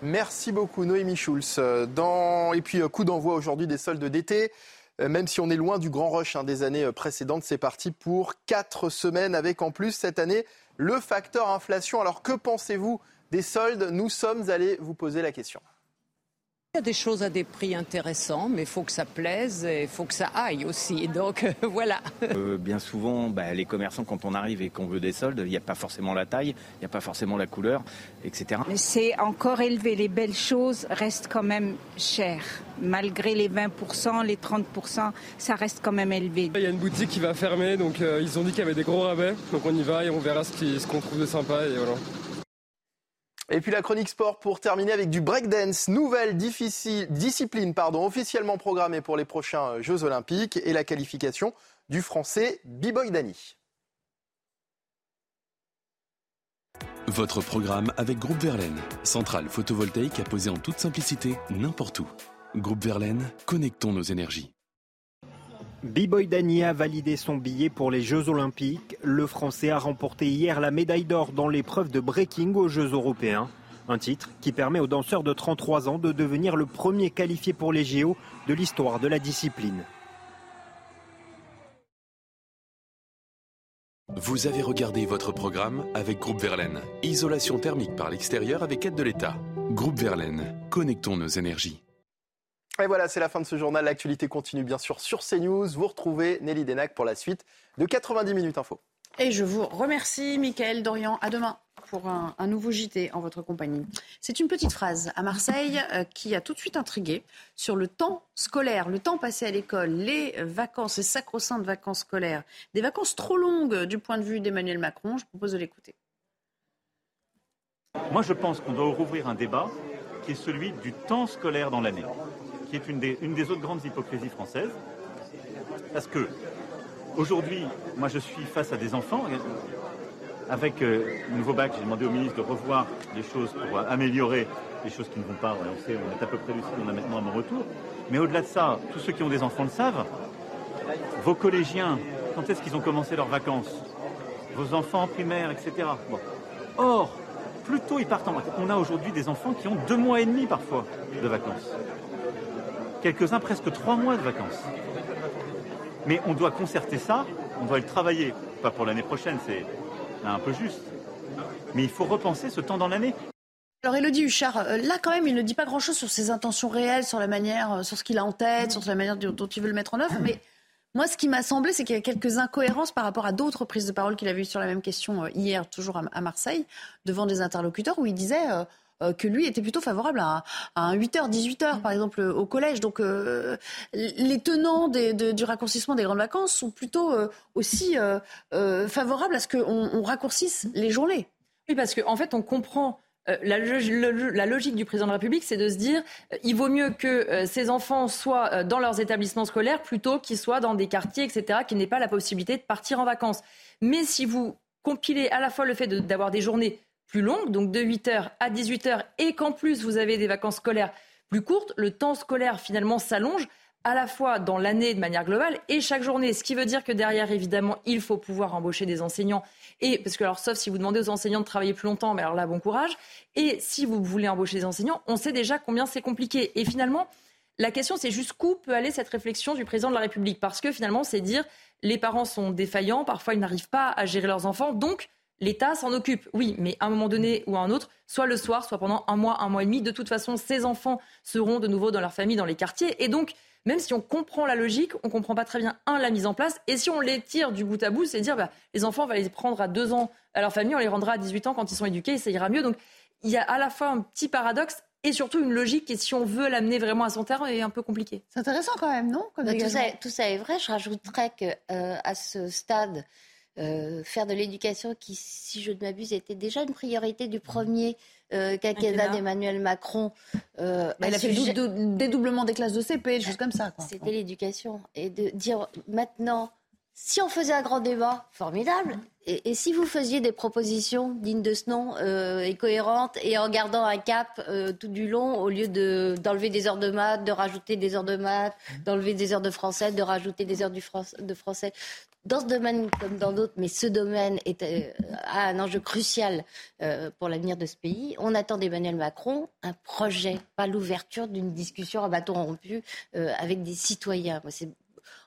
Speaker 21: Merci beaucoup Noémie Schulz. Et puis coup d'envoi aujourd'hui des soldes d'été. Même si on est loin du grand rush hein, des années précédentes, c'est parti pour quatre semaines avec en plus cette année le facteur inflation. Alors que pensez-vous des soldes, nous sommes allés vous poser la question.
Speaker 24: Il y a des choses à des prix intéressants, mais il faut que ça plaise et il faut que ça aille aussi. Donc euh, voilà.
Speaker 25: Euh, bien souvent, bah, les commerçants, quand on arrive et qu'on veut des soldes, il n'y a pas forcément la taille, il n'y a pas forcément la couleur, etc.
Speaker 26: Mais c'est encore élevé. Les belles choses restent quand même chères. Malgré les 20%, les 30%, ça reste quand même élevé.
Speaker 27: Il y a une boutique qui va fermer, donc euh, ils ont dit qu'il y avait des gros rabais. Donc on y va et on verra ce qu'on trouve de sympa. Et voilà.
Speaker 21: Et puis la chronique sport pour terminer avec du breakdance, nouvelle discipline pardon, officiellement programmée pour les prochains Jeux Olympiques et la qualification du français B-Boy Dani.
Speaker 28: Votre programme avec Groupe Verlaine, centrale photovoltaïque à poser en toute simplicité n'importe où. Groupe Verlaine, connectons nos énergies.
Speaker 29: B-Boy a validé son billet pour les Jeux Olympiques. Le Français a remporté hier la médaille d'or dans l'épreuve de breaking aux Jeux Européens. Un titre qui permet au danseur de 33 ans de devenir le premier qualifié pour les JO de l'histoire de la discipline.
Speaker 30: Vous avez regardé votre programme avec Groupe Verlaine. Isolation thermique par l'extérieur avec aide de l'État. Groupe Verlaine, connectons nos énergies.
Speaker 21: Et voilà, c'est la fin de ce journal. L'actualité continue bien sûr sur CNews. Vous retrouvez Nelly Denac pour la suite de 90 minutes info.
Speaker 1: Et je vous remercie, Mickaël Dorian. À demain pour un, nouveau JT en votre compagnie. C'est une petite phrase à Marseille euh, qui a tout de suite intrigué sur le temps scolaire, le temps passé à l'école, les vacances, les sacro-saintes vacances scolaires, des vacances trop longues du point de vue d'Emmanuel Macron. Je propose de l'écouter.
Speaker 16: Moi, je pense qu'on doit rouvrir un débat qui est celui du temps scolaire dans l'année, qui est une des, autres grandes hypocrisies françaises. Parce que aujourd'hui, moi, je suis face à des enfants avec euh, le nouveau bac, j'ai demandé au ministre de revoir les choses pour améliorer les choses qui ne vont pas. On sait, on est à peu près lucide, on a maintenant un mon retour. Mais au-delà de ça, tous ceux qui ont des enfants le savent. Vos collégiens, quand est-ce qu'ils ont commencé leurs vacances? Vos enfants en primaire, etc. Or, plus tôt ils partent en vacances. On a aujourd'hui des enfants qui ont deux mois et demi parfois de vacances. Quelques-uns presque trois mois de vacances. Mais on doit concerter ça, on doit le travailler, pas pour l'année prochaine, c'est un peu juste. Mais il faut repenser ce temps dans l'année.
Speaker 1: Alors Elodie Huchard, euh, là quand même, il ne dit pas grand-chose sur ses intentions réelles, sur la manière, euh, sur ce qu'il a en tête, sur la manière dont il veut le mettre en œuvre. Mais moi, ce qui m'a semblé, c'est qu'il y a quelques incohérences par rapport à d'autres prises de parole qu'il avait eues sur la même question euh, hier, toujours à Marseille, devant des interlocuteurs, où il disait que lui était plutôt favorable à, un 8h, 18h, par exemple, au collège. Donc, les tenants du raccourcissement des grandes vacances sont plutôt aussi favorables à ce qu'on raccourcisse les journées.
Speaker 11: Oui, parce qu'en en fait, on comprend euh, la, logique du président de la République, c'est de se dire euh, il vaut mieux que euh, ces enfants soient dans leurs établissements scolaires plutôt qu'ils soient dans des quartiers, etc., qui n'aient pas la possibilité de partir en vacances. Mais si vous compilez à la fois le fait d'avoir des journées plus longues, donc de 8h à 18h, et qu'en plus vous avez des vacances scolaires plus courtes, le temps scolaire finalement s'allonge à la fois dans l'année de manière globale et chaque journée. Ce qui veut dire que derrière, évidemment, il faut pouvoir embaucher des enseignants. Et parce que, alors, sauf si vous demandez aux enseignants de travailler plus longtemps, mais alors là, bon courage. Et si vous voulez embaucher des enseignants, on sait déjà combien c'est compliqué. Et finalement, la question, c'est jusqu'où peut aller cette réflexion du président de la République? Parce que finalement, c'est dire les parents sont défaillants, parfois ils n'arrivent pas à gérer leurs enfants, donc l'État s'en occupe. Oui, mais à un moment donné ou à un autre, soit le soir, soit pendant un mois, un mois et demi, de toute façon, ces enfants seront de nouveau dans leur famille, dans les quartiers. Et donc, même si on comprend la logique, on ne comprend pas très bien, un, la mise en place. Et si on les tire du bout à bout, c'est dire, bah, les enfants, on va les prendre à deux ans à leur famille, on les rendra à 18 ans quand ils sont éduqués et ça ira mieux. Donc, il y a à la fois un petit paradoxe et surtout une logique qui, si on veut l'amener vraiment à son terrain, est un peu compliqué.
Speaker 1: C'est intéressant quand même, non
Speaker 14: bah, tout, ça, est vrai. Je rajouterais qu'à euh, à ce stade, euh, faire de l'éducation qui, si je ne m'abuse, était déjà une priorité du premier euh, quinquennat d'Emmanuel Macron.
Speaker 1: Euh, bah, il a fait le dédoublement des classes de CP, des choses comme ça.
Speaker 14: C'était l'éducation. Et de dire maintenant, si on faisait un grand débat, formidable. Et, si vous faisiez des propositions dignes de ce nom euh, et cohérentes et en gardant un cap euh, tout du long, au lieu d'enlever des heures de maths, de rajouter des heures de maths, d'enlever des heures de français, de rajouter des heures du de français, dans ce domaine comme dans d'autres, mais ce domaine est, euh, a un enjeu crucial pour l'avenir de ce pays. On attend d'Emmanuel Macron un projet, pas l'ouverture d'une discussion à bâton rompu avec des citoyens. C'est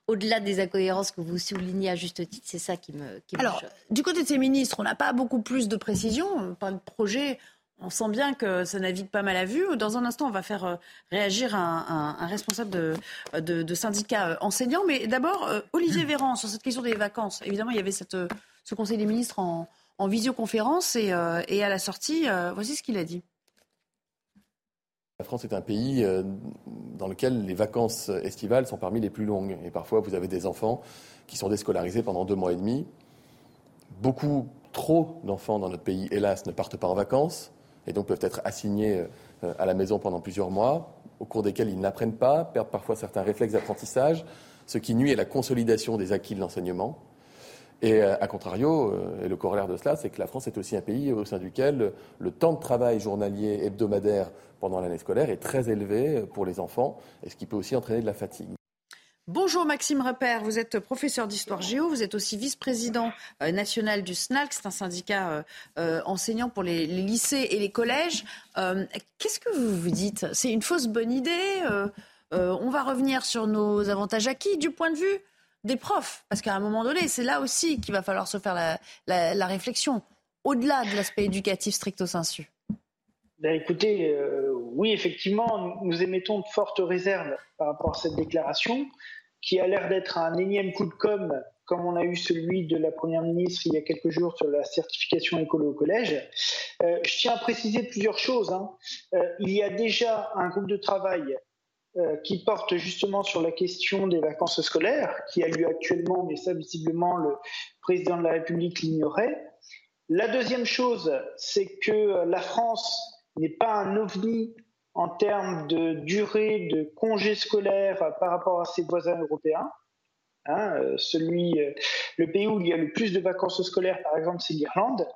Speaker 14: au-delà des incohérences que vous soulignez à juste titre, c'est ça qui me. Qui
Speaker 1: Alors, du côté de ces ministres, on n'a pas beaucoup plus de précisions, pas de projet. On sent bien que ça navigue pas mal à vue. Dans un instant, on va faire euh, réagir un, responsable de, de, syndicat euh, enseignant. Mais d'abord, euh, Olivier Véran, sur cette question des vacances. Évidemment, il y avait cette, ce Conseil des ministres en, en visioconférence et, et, à la sortie, voici ce qu'il a dit.
Speaker 4: La France est un pays euh, dans lequel les vacances estivales sont parmi les plus longues. Et parfois, vous avez des enfants qui sont déscolarisés pendant deux mois et demi. Beaucoup, trop d'enfants dans notre pays, hélas, ne partent pas en vacances et donc peuvent être assignés euh, à la maison pendant plusieurs mois, au cours desquels ils n'apprennent pas, perdent parfois certains réflexes d'apprentissage, ce qui nuit à la consolidation des acquis de l'enseignement. Et à euh, contrario, et le corollaire de cela, c'est que la France est aussi un pays au sein duquel le temps de travail journalier hebdomadaire pendant l'année scolaire est très élevé pour les enfants, et ce qui peut aussi entraîner de la fatigue.
Speaker 1: Bonjour Maxime Repère, vous êtes professeur d'histoire géo, vous êtes aussi vice-président euh, national du SNALC, c'est un syndicat euh, euh, enseignant pour les, lycées et les collèges. Qu'est-ce que vous vous dites? C'est une fausse bonne idée On va revenir sur nos avantages acquis du point de vue des profs, parce qu'à un moment donné, c'est là aussi qu'il va falloir se faire la, réflexion, au-delà de l'aspect éducatif stricto sensu.
Speaker 31: Ben écoutez, oui, effectivement, nous émettons de fortes réserves par rapport à cette déclaration qui a l'air d'être un énième coup de com, comme on a eu celui de la Première ministre il y a quelques jours sur la certification écolo au collège. Euh, je tiens à préciser plusieurs choses. Hein. Euh, il y a déjà un groupe de travail euh, qui porte justement sur la question des vacances scolaires, qui a lieu actuellement, mais ça visiblement le président de la République l'ignorait. La deuxième chose, c'est que la France n'est pas un ovni en termes de durée de congés scolaires par rapport à ses voisins européens. Hein, euh, celui, euh, le pays où il y a le plus de vacances scolaires, par exemple, c'est l'Irlande.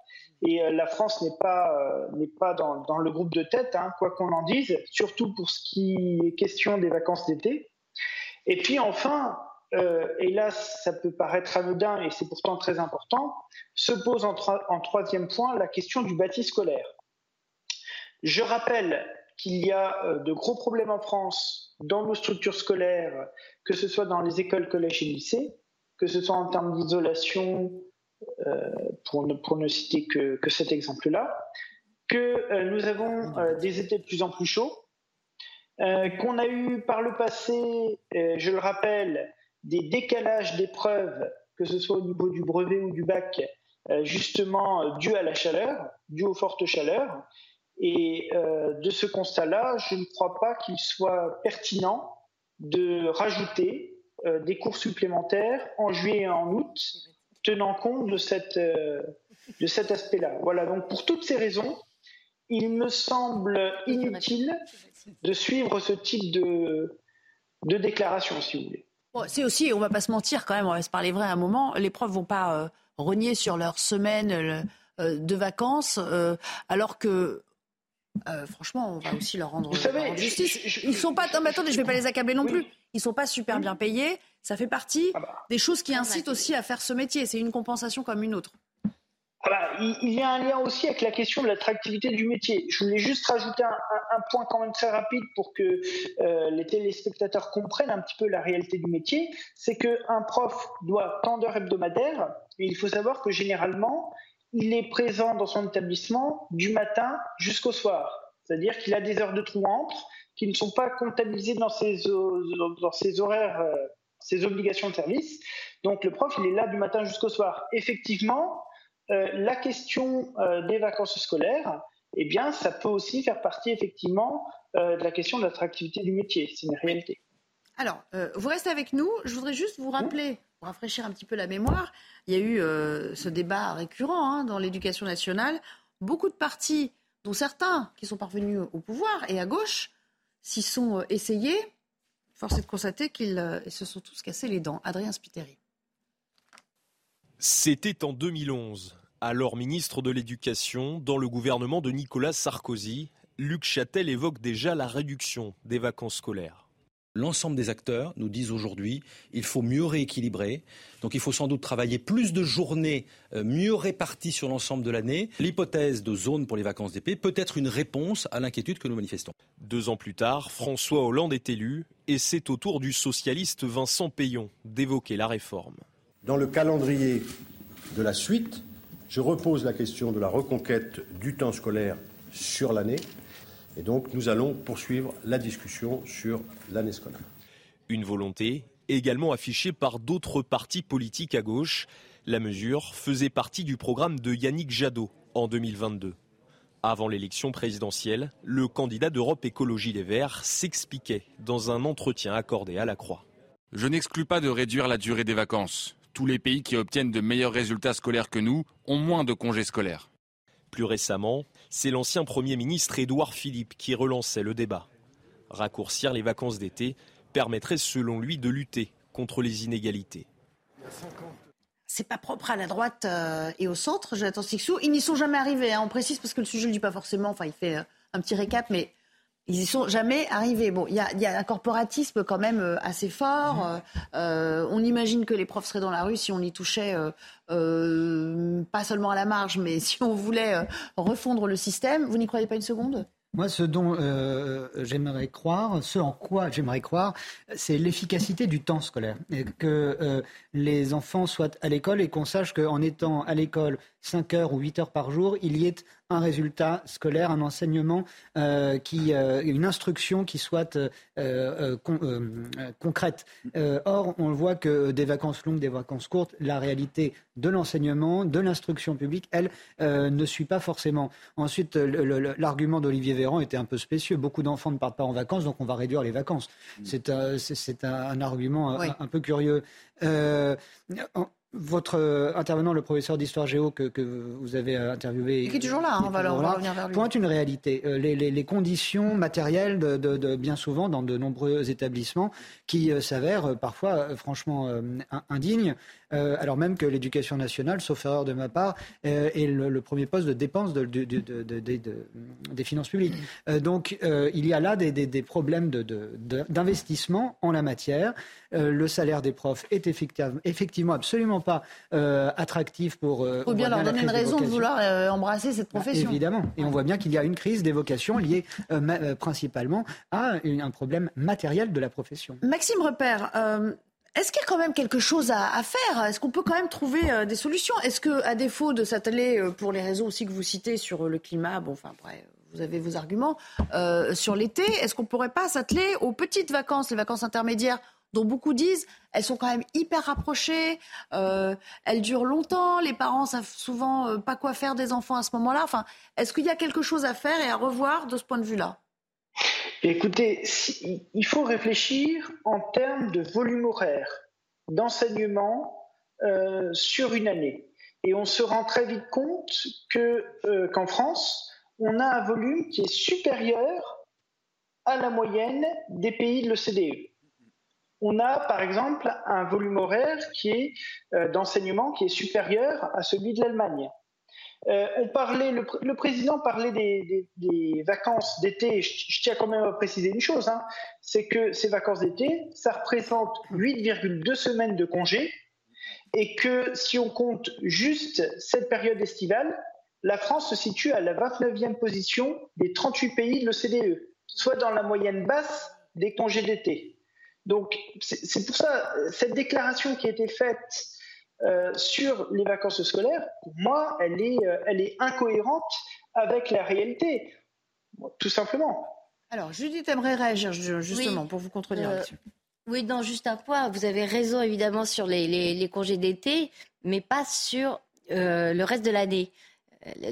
Speaker 31: Et euh, la France n'est pas, n'est pas dans, le groupe de tête, hein, quoi qu'on en dise, surtout pour ce qui est question des vacances d'été. Et puis enfin, et là ça peut paraître anodin et c'est pourtant très important, se pose en troisième point la question du bâti scolaire. Je rappelle qu'il y a euh, de gros problèmes en France dans nos structures scolaires, que ce soit dans les écoles, collèges et lycées, que ce soit en termes d'isolation, euh, pour, ne, citer que, que cet exemple-là, que euh, nous avons des étés de plus en plus chauds, qu'on a eu par le passé, je le rappelle, des décalages d'épreuves, que ce soit au niveau du brevet ou du bac, justement dû à la chaleur, dû aux fortes chaleurs, et euh, de ce constat-là, je ne crois pas qu'il soit pertinent de rajouter euh, des cours supplémentaires en juillet et en août, tenant compte de, cette, euh, de cet aspect-là. Voilà, donc pour toutes ces raisons, il me semble inutile de suivre ce type de, de déclaration, si vous voulez.
Speaker 1: c'est aussi, on va pas se mentir quand même, on va se parler vrai un moment, les profs vont pas renier sur leur semaine de vacances, alors que euh, franchement, on va aussi leur rendre, justice. Ils sont pas. Non, mais attendez, je vais pas les accabler non plus. Ils sont pas super bien payés. Ça fait partie ah bah. des choses qui incitent aussi à faire ce métier. C'est une compensation comme une autre.
Speaker 31: Ah bah, il y a un lien aussi avec la question de l'attractivité du métier. Je voulais juste rajouter un, point quand même très rapide pour que euh, les téléspectateurs comprennent un petit peu la réalité du métier. C'est qu'un prof doit tant d'heures hebdomadaires, et il faut savoir que généralement, il est présent dans son établissement du matin jusqu'au soir. C'est-à-dire qu'il a des heures de trou entre qui ne sont pas comptabilisées dans ses, horaires, euh, ses obligations de service. Donc le prof, il est là du matin jusqu'au soir. Effectivement, euh, la question euh, des vacances scolaires, eh bien, ça peut aussi faire partie effectivement de la question de l'attractivité du métier. C'est une réalité.
Speaker 1: Alors, vous restez avec nous. Je voudrais juste vous rappeler pour rafraîchir un petit peu la mémoire, il y a eu euh, ce débat récurrent hein, dans l'éducation nationale. Beaucoup de partis, dont certains qui sont parvenus au pouvoir et à gauche, s'y sont euh, essayés. Force est de constater qu'ils euh, se sont tous cassés les dents. Adrien Spiteri.
Speaker 32: C'était en 2011. Alors ministre de l'Éducation, dans le gouvernement de Nicolas Sarkozy, Luc Châtel évoque déjà la réduction des vacances scolaires.
Speaker 33: L'ensemble des acteurs nous disent aujourd'hui il faut mieux rééquilibrer. Donc il faut sans doute travailler plus de journées euh, mieux réparties sur l'ensemble de l'année. L'hypothèse de zone pour les vacances d'été peut être une réponse à l'inquiétude que nous manifestons.
Speaker 32: Deux ans plus tard, François Hollande est élu et c'est au tour du socialiste Vincent Payon d'évoquer la réforme.
Speaker 34: Dans le calendrier de la suite, je repose la question de la reconquête du temps scolaire sur l'année. Et donc, nous allons poursuivre la discussion sur l'année scolaire.
Speaker 32: Une volonté également affichée par d'autres partis politiques à gauche. La mesure faisait partie du programme de Yannick Jadot en 2022. Avant l'élection présidentielle, le candidat d'Europe Écologie Les Verts s'expliquait dans un entretien accordé à la Croix.
Speaker 35: Je n'exclus pas de réduire la durée des vacances. Tous les pays qui obtiennent de meilleurs résultats scolaires que nous ont moins de congés scolaires.
Speaker 32: Plus récemment, c'est l'ancien Premier ministre Édouard Philippe qui relançait le débat. Raccourcir les vacances d'été permettrait selon lui de lutter contre les inégalités.
Speaker 1: C'est pas propre à la droite euh, et au centre, Jonathan Sixou. Ils n'y sont jamais arrivés, hein. on précise parce que le sujet ne le dit pas forcément, enfin il fait euh, un petit récap, mais Ils y sont jamais arrivés. Bon, il y a, un corporatisme quand même euh, assez fort. Mmh. Euh, on imagine que les profs seraient dans la rue si on y touchait, euh, pas seulement à la marge, mais si on voulait refondre le système. Vous n'y croyez pas une seconde?
Speaker 36: Moi, ce dont j'aimerais croire, ce en quoi j'aimerais croire, c'est l'efficacité du temps scolaire. Et que les enfants soient à l'école et qu'on sache qu'en étant à l'école 5 heures ou 8 heures par jour, il y ait un résultat scolaire, un enseignement, euh, qui, euh, une instruction qui soit euh, concrète. or, on voit que des vacances longues, des vacances courtes, la réalité de l'enseignement, de l'instruction publique, elle, ne suit pas forcément. Ensuite, l'argument d'Olivier Véran était un peu spécieux. Beaucoup d'enfants ne partent pas en vacances, donc on va réduire les vacances. Mm. C'est un, argument un, peu curieux. Votre euh, intervenant, le professeur d'histoire géo que, que, vous avez euh, interviewé,
Speaker 1: qui est toujours là, hein, on, va, revenir vers lui.
Speaker 36: pointe une réalité. Euh, les, les, les, conditions matérielles, de, de, de, bien souvent, dans de nombreux établissements, qui s'avèrent parfois franchement indignes. Alors même que l'éducation nationale, sauf erreur de ma part, est le, premier poste de dépense de, des finances publiques. Donc il y a là des, problèmes d'investissement en la matière. Le salaire des profs est effectivement absolument pas attractif pour.
Speaker 1: Il faut bien leur donner une raison de vouloir embrasser cette profession.
Speaker 36: évidemment. Et on voit bien qu'il y a une crise des vocations liée principalement à un problème matériel de la profession.
Speaker 1: Maxime Repère, est-ce qu'il y a quand même quelque chose à, faire? Est-ce qu'on peut quand même trouver euh, des solutions? Est-ce que, à défaut de s'atteler euh, pour les raisons aussi que vous citez sur euh, le climat, bon, enfin, après, vous avez vos arguments sur l'été, est-ce qu'on pourrait pas s'atteler aux petites vacances, les vacances intermédiaires dont beaucoup disent elles sont quand même hyper rapprochées, elles durent longtemps, les parents savent souvent pas quoi faire des enfants à ce moment-là. Enfin, est-ce qu'il y a quelque chose à faire et à revoir de ce point de vue-là?
Speaker 31: Écoutez, il faut réfléchir en termes de volume horaire d'enseignement euh, sur une année. Et on se rend très vite compte que, euh, qu'en France, on a un volume qui est supérieur à la moyenne des pays de l'OCDE. On a, par exemple, un volume horaire euh, d'enseignement qui est supérieur à celui de l'Allemagne. Euh, le, président parlait des, vacances d'été. Je, tiens quand même à préciser une chose, hein. c'est que ces vacances d'été, ça représente 8,2 semaines de congés, et que si on compte juste cette période estivale, la France se situe à la 29e position des 38 pays de l'OCDE, soit dans la moyenne basse des congés d'été. Donc c'est pour ça, cette déclaration qui a été faite euh, sur les vacances scolaires, pour moi, elle est, euh, elle est incohérente avec la réalité, tout simplement.
Speaker 1: Alors, Judith aimerait réagir justement pour vous contredire
Speaker 14: euh,
Speaker 1: là-dessus.
Speaker 14: Oui, non, juste un point. Vous avez raison évidemment sur les, les, congés d'été, mais pas sur le reste de l'année.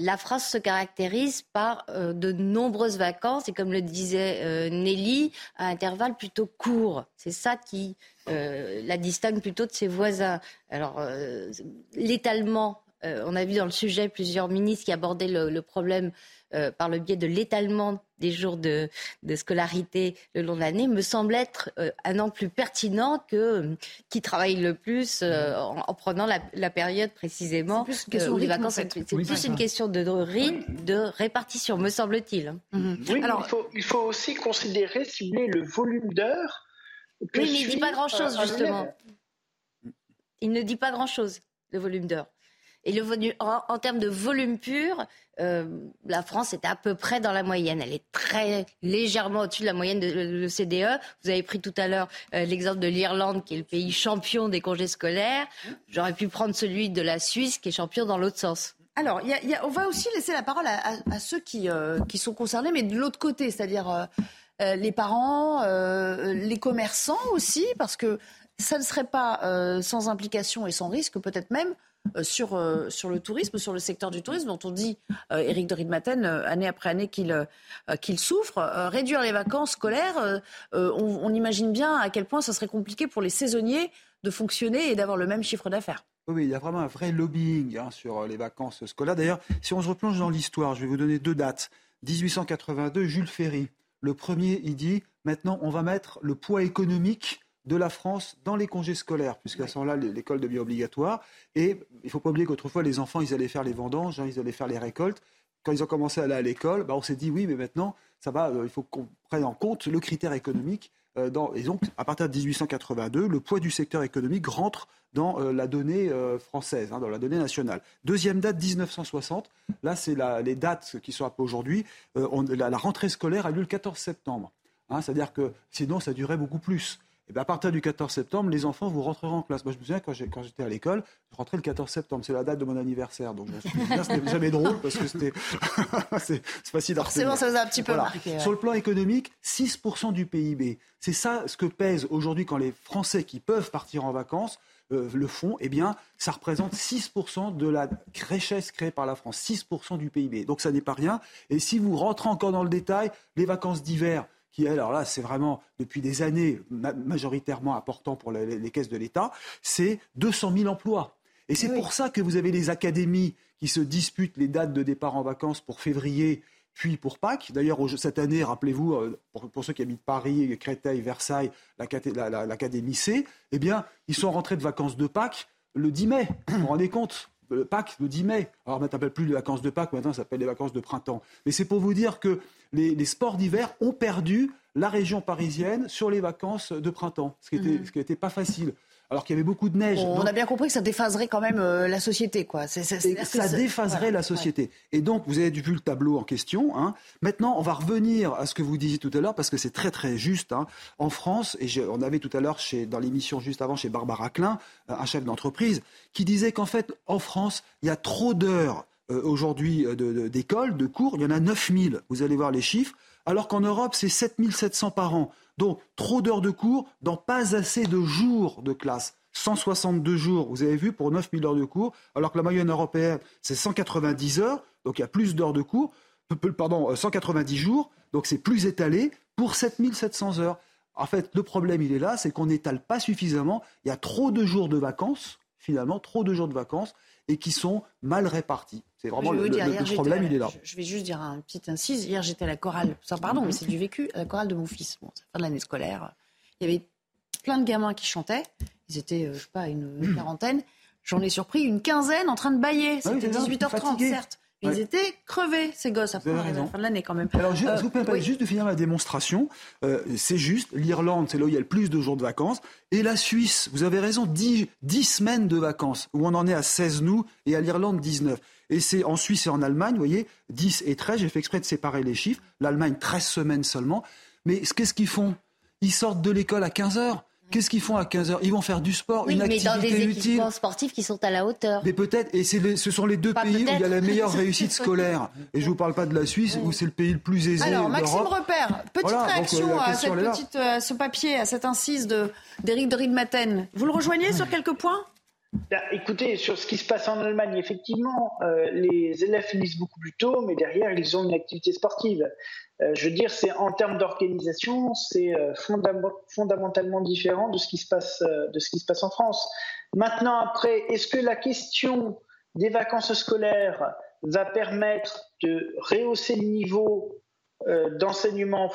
Speaker 14: La France se caractérise par de nombreuses vacances et comme le disait Nelly, à intervalles plutôt courts. C'est ça qui euh, la distingue plutôt de ses voisins. Alors, euh, l'étalement, euh, on a vu dans le sujet plusieurs ministres qui abordaient le, problème par le biais de l'étalement des jours de, scolarité le long de l'année, me semble être un an plus pertinent que qui travaille le plus en, prenant la, période précisément où les vacances. C'est plus une question de, rythme, de répartition, me semble-t-il.
Speaker 31: Oui, Alors, il, faut, il faut aussi considérer, cibler le volume d'heures
Speaker 14: oui, mais il ne dit pas grand-chose, justement. Il ne dit pas grand-chose, le volume d'heures. Et en, termes de volume pur, euh, la France est à peu près dans la moyenne. Elle est très légèrement au-dessus de la moyenne de l'OCDE. Vous avez pris tout à l'heure euh, l'exemple de l'Irlande, qui est le pays champion des congés scolaires. J'aurais pu prendre celui de la Suisse, qui est champion dans l'autre sens.
Speaker 1: Alors, on va aussi laisser la parole à, ceux qui, euh, qui, sont concernés, mais de l'autre côté, c'est-à-dire les parents, les commerçants aussi, parce que ça ne serait pas sans implication et sans risque, peut-être même sur, sur le tourisme, sur le secteur du tourisme, dont on dit, Éric de Ridmaten, année après année qu'il qu'il souffre. réduire les vacances scolaires, on, imagine bien à quel point ça serait compliqué pour les saisonniers de fonctionner et d'avoir le même chiffre d'affaires.
Speaker 37: Oui, il y a vraiment un vrai lobbying hein, sur les vacances scolaires. D'ailleurs, si on se replonge dans l'histoire, je vais vous donner deux dates. 1882, Jules Ferry le premier, il dit maintenant, on va mettre le poids économique de la France dans les congés scolaires, puisqu'à ce moment-là, l'école devient obligatoire. Et il ne faut pas oublier qu'autrefois, les enfants, ils allaient faire les vendanges, hein, ils allaient faire les récoltes. quand ils ont commencé à aller à l'école, bah, on s'est dit oui, mais maintenant, ça va, il faut qu'on prenne en compte le critère économique. Dans, et donc, à partir de 1882, le poids du secteur économique rentre dans la donnée française, hein, dans la donnée nationale. Deuxième date, 1960. Là, c'est les dates qui sont aujourd'hui. La, la, rentrée scolaire a lieu le 14 septembre. Hein, C'est-à-dire que sinon, ça durait beaucoup plus. Et bien à partir du 14 septembre, les enfants, vous rentrerez en classe. Moi, je me souviens, quand j'étais à l'école, je rentrais le 14 septembre. C'est la date de mon anniversaire. Donc, je me c'était jamais drôle parce que c'était. c'est facile à
Speaker 1: Forcément, ça vous a un petit peu marqué.
Speaker 37: Sur le plan économique, 6% du PIB. C'est ça ce que pèse aujourd'hui quand les Français qui peuvent partir en vacances euh, le font. Eh bien, ça représente 6% de la richesse créée par la France. 6% du PIB. Donc, ça n'est pas rien. Et si vous rentrez encore dans le détail, les vacances d'hiver qui, alors là, c'est vraiment depuis des années majoritairement important pour les, caisses de l'État, c'est 200 000 emplois. Et c'est pour ça que vous avez les académies qui se disputent les dates de départ en vacances pour février, puis pour Pâques. D'ailleurs, cette année, rappelez-vous, euh, pour, ceux qui habitent Paris, Créteil, Versailles, l'Académie C, eh bien, ils sont rentrés de vacances de Pâques le 10 mai. Vous vous rendez compte? Pâques le 10 mai. Alors, maintenant, ça plus les vacances de Pâques, maintenant, ça s'appelle les vacances de printemps. Mais c'est pour vous dire que les, sports d'hiver ont perdu la région parisienne sur les vacances de printemps, ce qui n'était mhm. pas facile alors qu'il y avait beaucoup de neige.
Speaker 1: on a bien compris que ça déphaserait quand même euh, la société, quoi.
Speaker 37: ça déphaserait la société. Et donc, vous avez vu le tableau en question. Hein. Maintenant, on va revenir à ce que vous disiez tout à l'heure, parce que c'est très très juste. Hein. En France, et on avait tout à l'heure dans l'émission juste avant chez Barbara Klein, euh, un chef d'entreprise, qui disait qu'en fait, en France, il y a trop d'heures euh, aujourd'hui d'école, de, de cours. Il y en a 9000. Vous allez voir les chiffres. Alors qu'en Europe, c'est 7700 par an. Donc, trop d'heures de cours dans pas assez de jours de classe. 162 jours, vous avez vu, pour 9000 heures de cours, alors que la moyenne européenne, c'est 190 heures, donc il y a plus d'heures de cours, pardon, 190 euh, jours, donc c'est plus étalé pour 7700 heures. En fait, le problème, il est là, c'est qu'on n'étale pas suffisamment. Il y a trop de jours de vacances, finalement, trop de jours de vacances, et qui sont mal répartis. C'est vraiment le, problème, il est là.
Speaker 1: Je vais juste dire un petit incise. Hier, j'étais à la chorale, ça, pardon, mais c'est du vécu, à la chorale de mon fils. Bon, c'est fin de l'année scolaire. Il y avait plein de gamins qui chantaient. Ils étaient, euh, je sais pas, une, quarantaine. J'en ai surpris une quinzaine en train de bailler. Ah C'était 18h30, certes. Ils étaient crevés, ces gosses, après la fin de l'année quand même.
Speaker 37: Alors, je, euh, vous permettez juste de finir la démonstration. Euh, c'est juste, l'Irlande, c'est là où il y a le plus de jours de vacances. Et la Suisse, vous avez raison, 10, 10 semaines de vacances, où on en est à 16 nous, et à l'Irlande 19. Et c'est en Suisse et en Allemagne, vous voyez, 10 et 13, j'ai fait exprès de séparer les chiffres. L'Allemagne, 13 semaines seulement. Mais qu'est-ce qu'ils font? Ils sortent de l'école à 15 heures. Qu'est-ce qu'ils font à 15h Ils vont faire du sport, une activité utile. mais dans des équipements
Speaker 14: sportifs qui sont à la hauteur.
Speaker 37: Mais peut-être, et ce sont les deux pays où il y a la meilleure réussite scolaire. Et je ne vous parle pas de la Suisse, où c'est le pays le plus aisé
Speaker 1: Alors, Maxime Repère, petite réaction à, cette petite, euh, ce papier, à cette incise d'Éric de, Ridmaten. Vous le rejoignez sur quelques points?
Speaker 31: Bah, écoutez, sur ce qui se passe en Allemagne, effectivement, euh, les élèves finissent beaucoup plus tôt, mais derrière, ils ont une activité sportive. Euh, je veux dire, c'est en termes d'organisation, c'est euh, fondamentalement différent de ce qui se passe, de ce qui se passe en France. Maintenant, après, est-ce que la question des vacances scolaires va permettre de rehausser le niveau d'enseignement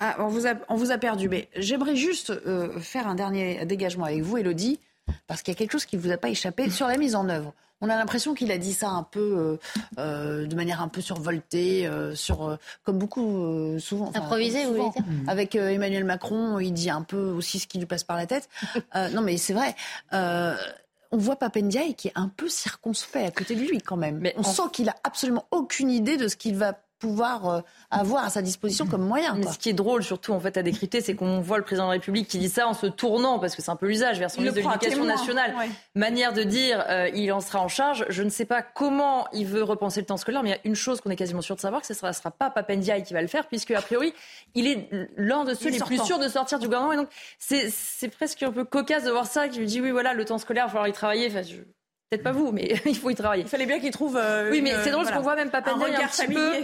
Speaker 1: ah, on, vous a, on vous a perdu, mais j'aimerais juste euh, faire un dernier dégagement avec vous, Elodie, parce qu'il y a quelque chose qui ne vous a pas échappé sur la mise en œuvre. On a l'impression qu'il a dit ça un peu, euh, euh, de manière un peu survoltée, sur, comme beaucoup souvent.
Speaker 14: Improvisé, vous voulez dire
Speaker 1: Avec Emmanuel Macron, il dit un peu aussi ce qui lui passe par la tête. non, mais c'est vrai on voit Papendiaï qui est un peu circonspect à côté de lui quand même. Mais on sent qu'il a absolument aucune idée de ce qu'il va pouvoir euh, avoir à sa disposition comme moyen.
Speaker 12: ce qui est drôle surtout en fait à décrypter, c'est qu'on voit le président de la République qui dit ça en se tournant, parce que c'est un peu l'usage vers son ministre de l'Éducation nationale. Manière de dire, euh, il en sera en charge. Je ne sais pas comment il veut repenser le temps scolaire, mais il y a une chose qu'on est quasiment sûr de savoir, que ce ne sera, sera, pas Papendiaï qui va le faire, puisque a priori, il est l'un de ceux les plus sûrs de sortir du gouvernement. Et donc c'est presque un peu cocasse de voir ça, qui lui dit oui voilà, le temps scolaire, il va falloir y travailler. Enfin, Peut-être pas vous, mais il faut y travailler.
Speaker 1: Il fallait bien qu'il trouve. Euh,
Speaker 12: oui, mais c'est drôle parce qu'on voit même Papendiaï un, un petit peu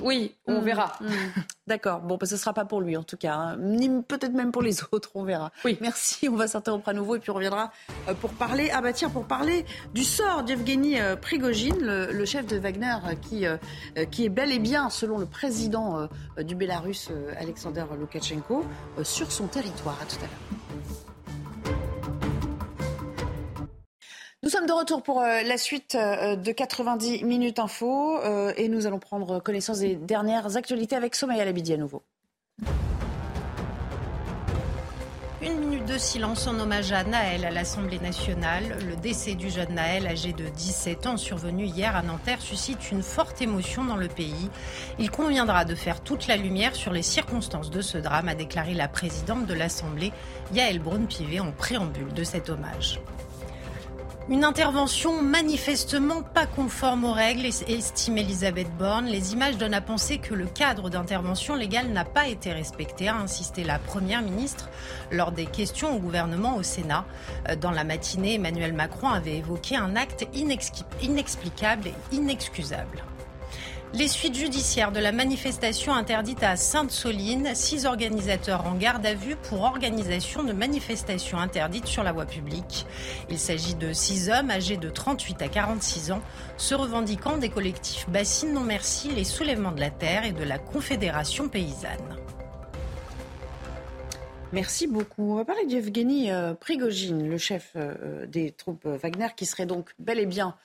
Speaker 12: oui, on mm. verra. Mm.
Speaker 1: D'accord. Bon, ce ne sera pas pour lui en tout cas, hein. ni peut-être même pour les autres, on verra. Oui. Merci. On va s'interrompre à nouveau et puis on reviendra euh, pour parler. Ah bah tiens, pour parler du sort d'Evgeny euh, Prigogine, le, chef de Wagner, euh, qui qui est bel et bien, selon le président du Bélarus, Alexander Loukachenko, sur son territoire. À tout à l'heure. Nous sommes de retour pour euh, la suite euh, de 90 minutes info euh, et nous allons prendre connaissance des dernières actualités avec Somaya Labidi à nouveau.
Speaker 2: Une minute de silence en hommage à Naël à l'Assemblée nationale. Le décès du jeune Naël, âgé de 17 ans, survenu hier à Nanterre, suscite une forte émotion dans le pays. Il conviendra de faire toute la lumière sur les circonstances de ce drame, a déclaré la présidente de l'Assemblée, Yael Braun-Pivet, en préambule de cet hommage. Une intervention manifestement pas conforme aux règles, estime Elisabeth Borne. Les images donnent à penser que le cadre d'intervention légale n'a pas été respecté, a insisté la Première ministre lors des questions au gouvernement au Sénat. Euh, dans la matinée, Emmanuel Macron avait évoqué un acte inexplicable et inexcusable. Les suites judiciaires de la manifestation interdite à Sainte-Soline, six organisateurs en garde à vue pour organisation de manifestations interdites sur la voie publique. Il s'agit de six hommes âgés de 38 à 46 ans, se revendiquant des collectifs Bassine Non Merci, les Soulèvements de la Terre et de la Confédération Paysanne.
Speaker 1: Merci beaucoup. On va parler d'Evgeny euh, Prigogine, le chef euh, des troupes Wagner, qui serait donc bel et bien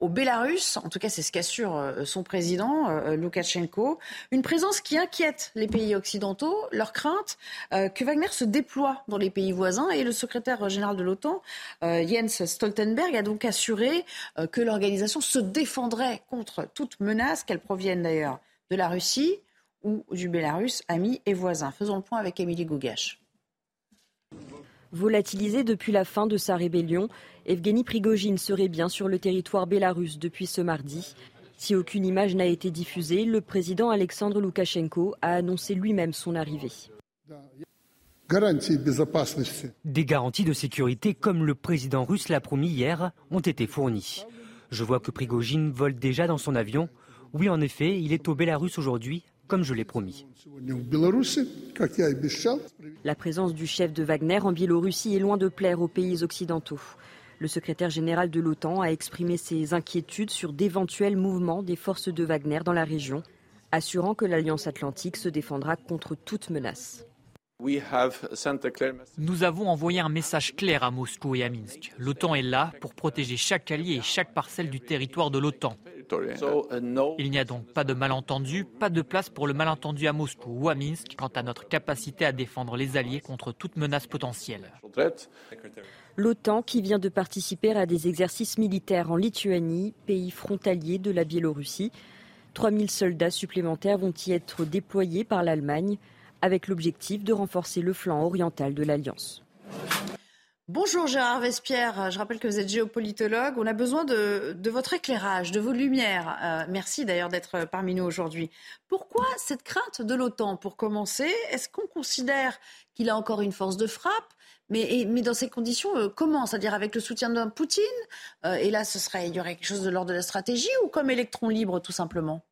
Speaker 1: au Bélarus, en tout cas c'est ce qu'assure euh, son président euh, Loukachenko, une présence qui inquiète les pays occidentaux, leur crainte euh, que Wagner se déploie dans les pays voisins et le secrétaire général de l'OTAN, Jens Stoltenberg, a donc assuré que l'organisation se défendrait contre toute menace, qu'elle provienne d'ailleurs de la Russie ou du Bélarus, amis et voisins. Faisons le point avec Émilie Gougache.
Speaker 6: Volatilisé depuis la fin de sa rébellion, Evgeny Prigogine serait bien sur le territoire bélarus depuis ce mardi. Si aucune image n'a été diffusée, le président Alexandre Loukachenko a annoncé lui-même son arrivée.
Speaker 33: Des garanties de sécurité, comme le président russe l'a promis hier, ont été fournies. Je vois que Prigogine vole déjà dans son avion. Oui, en effet, il est au Bélarus aujourd'hui, comme je l'ai promis.
Speaker 6: La présence du chef de Wagner en Biélorussie est loin de plaire aux pays occidentaux. Le secrétaire général de l'OTAN a exprimé ses inquiétudes sur d'éventuels mouvements des forces de Wagner dans la région, assurant que l'Alliance atlantique se défendra contre toute menace.
Speaker 38: Nous avons envoyé un message clair à Moscou et à Minsk. L'OTAN est là pour protéger chaque allié et chaque parcelle du territoire de l'OTAN. Il n'y a donc pas de malentendu, pas de place pour le malentendu à Moscou ou à Minsk quant à notre capacité à défendre les alliés contre toute menace potentielle.
Speaker 6: L'OTAN qui vient de participer à des exercices militaires en Lituanie, pays frontalier de la Biélorussie. 3000 soldats supplémentaires vont y être déployés par l'Allemagne avec l'objectif de renforcer le flanc oriental de l'Alliance.
Speaker 1: Bonjour Gérard Vespierre, je rappelle que vous êtes géopolitologue. On a besoin de, votre éclairage, de vos lumières. Euh, merci d'ailleurs d'être parmi nous aujourd'hui. Pourquoi cette crainte de l'OTAN Pour commencer, est-ce qu'on considère qu'il a encore une force de frappe? Mais, mais, dans ces conditions, euh, comment? C'est-à-dire avec le soutien de Poutine euh, Et là, ce serait, il y aurait quelque chose de l'ordre de la stratégie ou comme électron libre, tout simplement?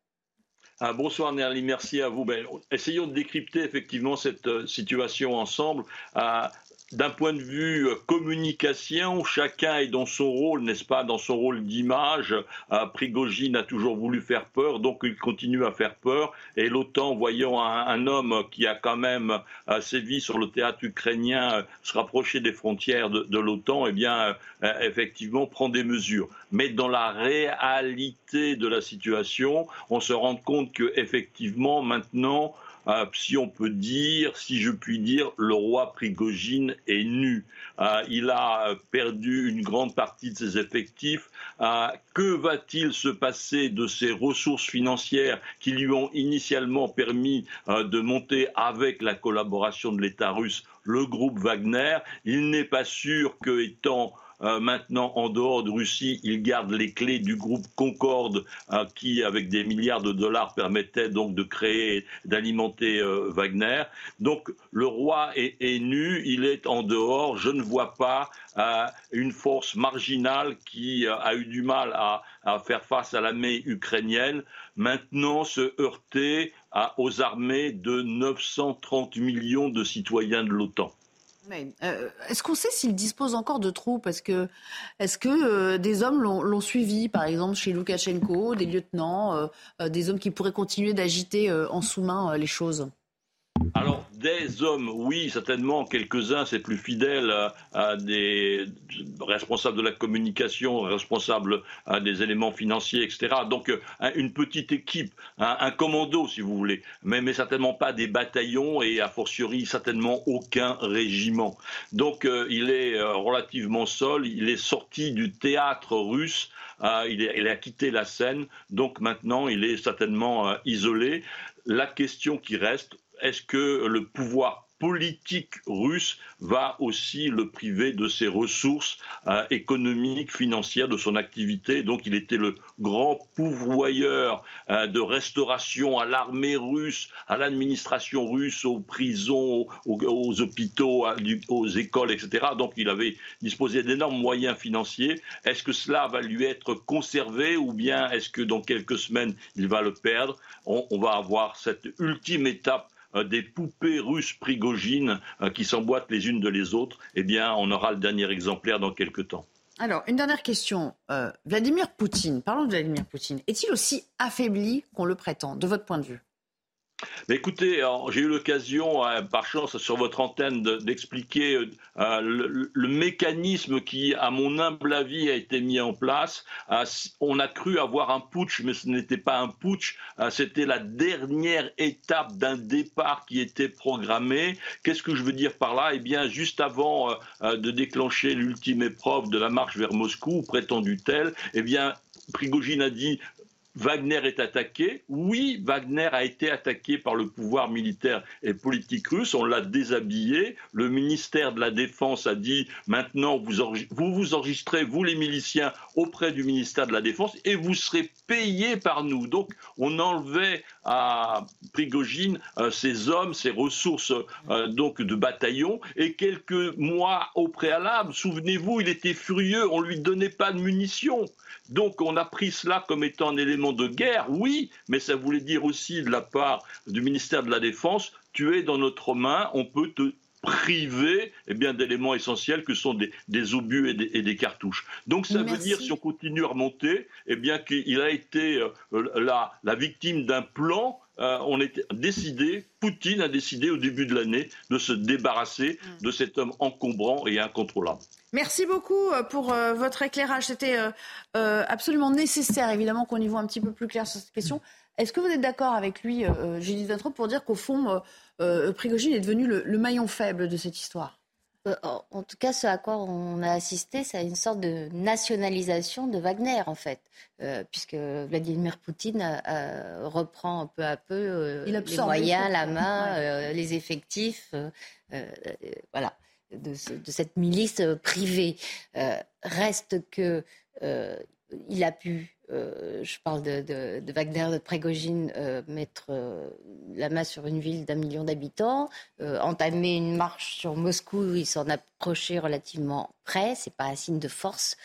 Speaker 39: Ah, bonsoir Nerly, merci à vous. Ben, essayons de décrypter effectivement cette situation ensemble. Ah, d'un point de vue euh, communication, chacun est dans son rôle, n'est-ce pas, dans son rôle d'image. Euh, Prigogine a toujours voulu faire peur, donc il continue à faire peur. Et l'OTAN, voyant un, homme qui a quand même euh, sévi sur le théâtre ukrainien se rapprocher des frontières de, l'OTAN, eh bien, effectivement, prend des mesures. Mais dans la réalité de la situation, on se rend compte que effectivement, maintenant, euh, si on peut dire, si je puis dire, le roi Prigogine est nu. Euh, il a perdu une grande partie de ses effectifs. Euh, que va-t-il se passer de ses ressources financières qui lui ont initialement permis de monter avec la collaboration de l'État russe le groupe Wagner? Il n'est pas sûr que, étant euh, maintenant, en dehors de Russie, il garde les clés du groupe Concorde, euh, qui, avec des milliards de dollars, permettait donc de créer, d'alimenter euh, Wagner. Donc, le roi est, nu, il est en dehors. Je ne vois pas une force marginale qui a eu du mal à, faire face à l'armée ukrainienne. Maintenant, se heurter aux armées de 930 millions de citoyens de l'OTAN.
Speaker 1: Euh, est-ce qu'on sait s'il dispose encore de troupes? Est-ce que, est que euh, des hommes l'ont suivi, par exemple chez Loukachenko, des lieutenants, euh, des hommes qui pourraient continuer d'agiter en sous-main les choses?
Speaker 39: Alors, des hommes, oui, certainement, quelques-uns, c'est plus fidèle à, des responsables de la communication, responsables des éléments financiers, etc. Donc, euh, une petite équipe, un, commando, si vous voulez, mais, certainement pas des bataillons et, a fortiori, certainement aucun régiment. Donc, euh, il est euh, relativement seul, il est sorti du théâtre russe il, a quitté la scène, donc maintenant il est certainement isolé. La question qui reste, est-ce que le pouvoir politique russe va aussi le priver de ses ressources euh, économiques, financières, de son activité? Donc il était le grand pourvoyeur euh, de restauration à l'armée russe, à l'administration russe, aux prisons, aux, hôpitaux, aux écoles, etc. Donc il avait disposé d'énormes moyens financiers. Est-ce que cela va lui être conservé ou bien est-ce que dans quelques semaines il va le perdre? On va avoir cette ultime étape des poupées russes prigogines euh, qui s'emboîtent les unes de les autres, eh bien, on aura le dernier exemplaire dans quelques temps.
Speaker 1: Alors, une dernière question. Euh, Vladimir Poutine, parlons de Vladimir Poutine, est-il aussi affaibli qu'on le prétend, de votre point de vue?
Speaker 39: Mais écoutez, j'ai eu l'occasion, euh, par chance, sur votre antenne, d'expliquer euh, le, mécanisme qui, à mon humble avis, a été mis en place. Euh, on a cru avoir un putsch, mais ce n'était pas un putsch. C'était la dernière étape d'un départ qui était programmé. Qu'est-ce que je veux dire par là? Eh bien, juste avant de déclencher l'ultime épreuve de la marche vers Moscou, prétendue telle, eh bien, Prigogine a dit Wagner est attaqué. Oui, Wagner a été attaqué par le pouvoir militaire et politique russe. On l'a déshabillé. Le ministère de la Défense a dit maintenant vous vous, enregistrez, vous les miliciens, auprès du ministère de la Défense et vous serez payés par nous. Donc on enlevait à Prigogine euh, ses hommes, ses ressources euh, donc de bataillon. Et quelques mois au préalable, souvenez-vous, il était furieux. On lui donnait pas de munitions. Donc on a pris cela comme étant un élément de guerre, oui, mais ça voulait dire aussi de la part du ministère de la Défense, tu es dans notre main, on peut te priver eh bien, d'éléments essentiels que sont des, obus et des, cartouches. Donc ça veut dire, si on continue à remonter, eh bien qu'il a été euh, la, victime d'un plan euh, on a décidé, Poutine a décidé au début de l'année de se débarrasser mm. de cet homme encombrant et incontrôlable.
Speaker 1: Merci beaucoup euh, pour euh, votre éclairage. C'était euh, absolument nécessaire, évidemment, qu'on y voit un petit peu plus clair sur cette question. Est-ce que vous êtes d'accord avec lui, Judith Vintraud, pour dire qu'au fond, Prigogine est devenu le, maillon faible de cette histoire?
Speaker 14: En tout cas, ce à quoi on a assisté, c'est une sorte de nationalisation de Wagner, en fait, puisque Vladimir Poutine reprend peu à peu les moyens, la main, les effectifs. voilà de, cette milice euh, privée. Euh, reste que euh, il a pu, je parle de, Wagner, de Prégogine, mettre la main sur une ville d'un million d'habitants, entamer une marche sur Moscou, il s'en approchait relativement près. C'est pas un signe de force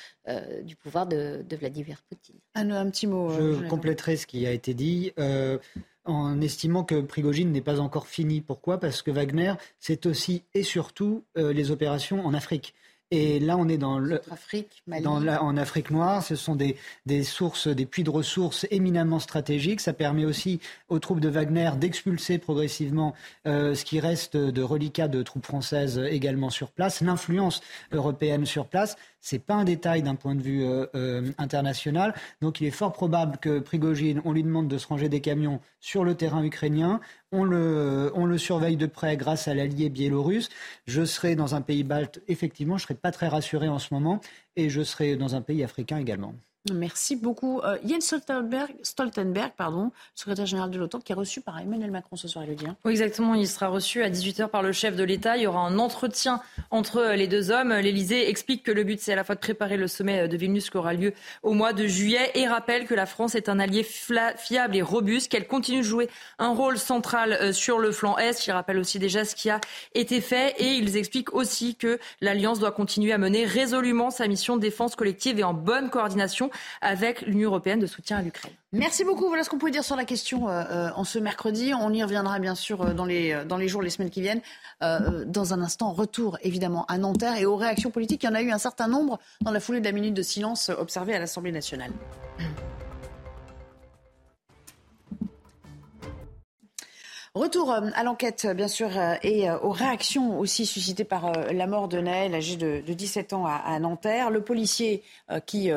Speaker 14: du pouvoir de, Vladimir Poutine.
Speaker 1: Un, un petit mot.
Speaker 36: Je compléterai ce qui a été dit en estimant que Prigogine n'est pas encore fini. Pourquoi? Parce que Wagner, c'est aussi et surtout euh, les opérations en Afrique. Et là, on est dans le, en Afrique noire. Ce sont des, sources, des puits de ressources éminemment stratégiques. Ça permet aussi aux troupes de Wagner d'expulser progressivement euh, ce qui reste de reliquats de troupes françaises également sur place. L'influence européenne sur place, c'est pas un détail d'un point de vue euh, euh, international. Donc, il est fort probable que Prigogine, on lui demande de se ranger des camions sur le terrain ukrainien. On le, surveille de près grâce à l'allié biélorusse. Je serai dans un pays balte, effectivement, je ne serai pas très rassuré en ce moment, et je serai dans un pays africain également.
Speaker 1: Merci beaucoup. Euh, Jens Stoltenberg, Stoltenberg pardon, secrétaire général de l'OTAN, qui est reçu par Emmanuel Macron ce soir, Elodie.
Speaker 40: Oui, exactement. Il sera reçu à 18h par le chef de l'État. Il y aura un entretien entre les deux hommes. L'Élysée explique que le but, c'est à la fois de préparer le sommet de Vilnius qui aura lieu au mois de juillet et rappelle que la France est un allié fiable et robuste, qu'elle continue de jouer un rôle central euh, sur le flanc Est. Il rappelle aussi déjà ce qui a été fait et ils expliquent aussi que l'Alliance doit continuer à mener résolument sa mission de défense collective et en bonne coordination avec l'Union européenne de soutien à l'Ukraine.
Speaker 1: Merci beaucoup. Voilà ce qu'on pouvait dire sur la question euh, euh, en ce mercredi. On y reviendra bien sûr euh, dans les, dans les jours, les semaines qui viennent. dans un instant, retour évidemment à Nanterre et aux réactions politiques. Il y en a eu un certain nombre dans la foulée de la minute de silence observée à l'Assemblée nationale. Retour euh, à l'enquête, bien sûr, euh, et euh, aux réactions aussi suscitées par la mort de Naël, âgé de, 17 ans à, Nanterre. Le policier qui,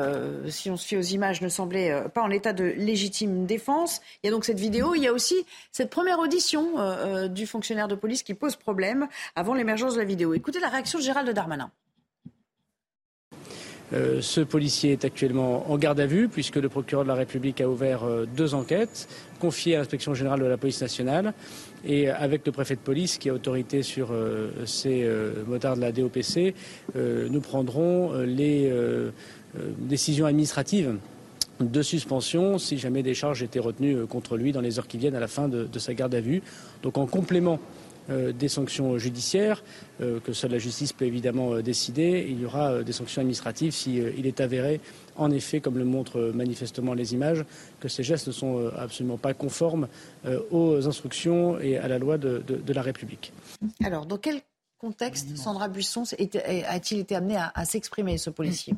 Speaker 1: si on se fie aux images, ne semblait pas en état de légitime défense. Il y a donc cette vidéo. Il y a aussi cette première audition du fonctionnaire de police qui pose problème avant l'émergence de la vidéo. Écoutez la réaction de Gérald Darmanin.
Speaker 41: Ce policier est actuellement en garde à vue puisque le procureur de la République a ouvert deux enquêtes confié à l'inspection générale de la police nationale et avec le préfet de police qui a autorité sur euh, ces euh, motards de la DOPC, euh, nous prendrons les décisions administratives de suspension si jamais des charges étaient retenues contre lui dans les heures qui viennent à la fin de, sa garde à vue. Donc en complément euh, des sanctions judiciaires euh, que seule la justice peut évidemment euh, décider. Il y aura des sanctions administratives s'il est avéré, en effet, comme le montrent manifestement les images, que ces gestes ne sont absolument pas conformes aux instructions et à la loi de, la République.
Speaker 1: Alors, dans quel contexte Sandra Buisson a-t-il été amené à s'exprimer, ce policier?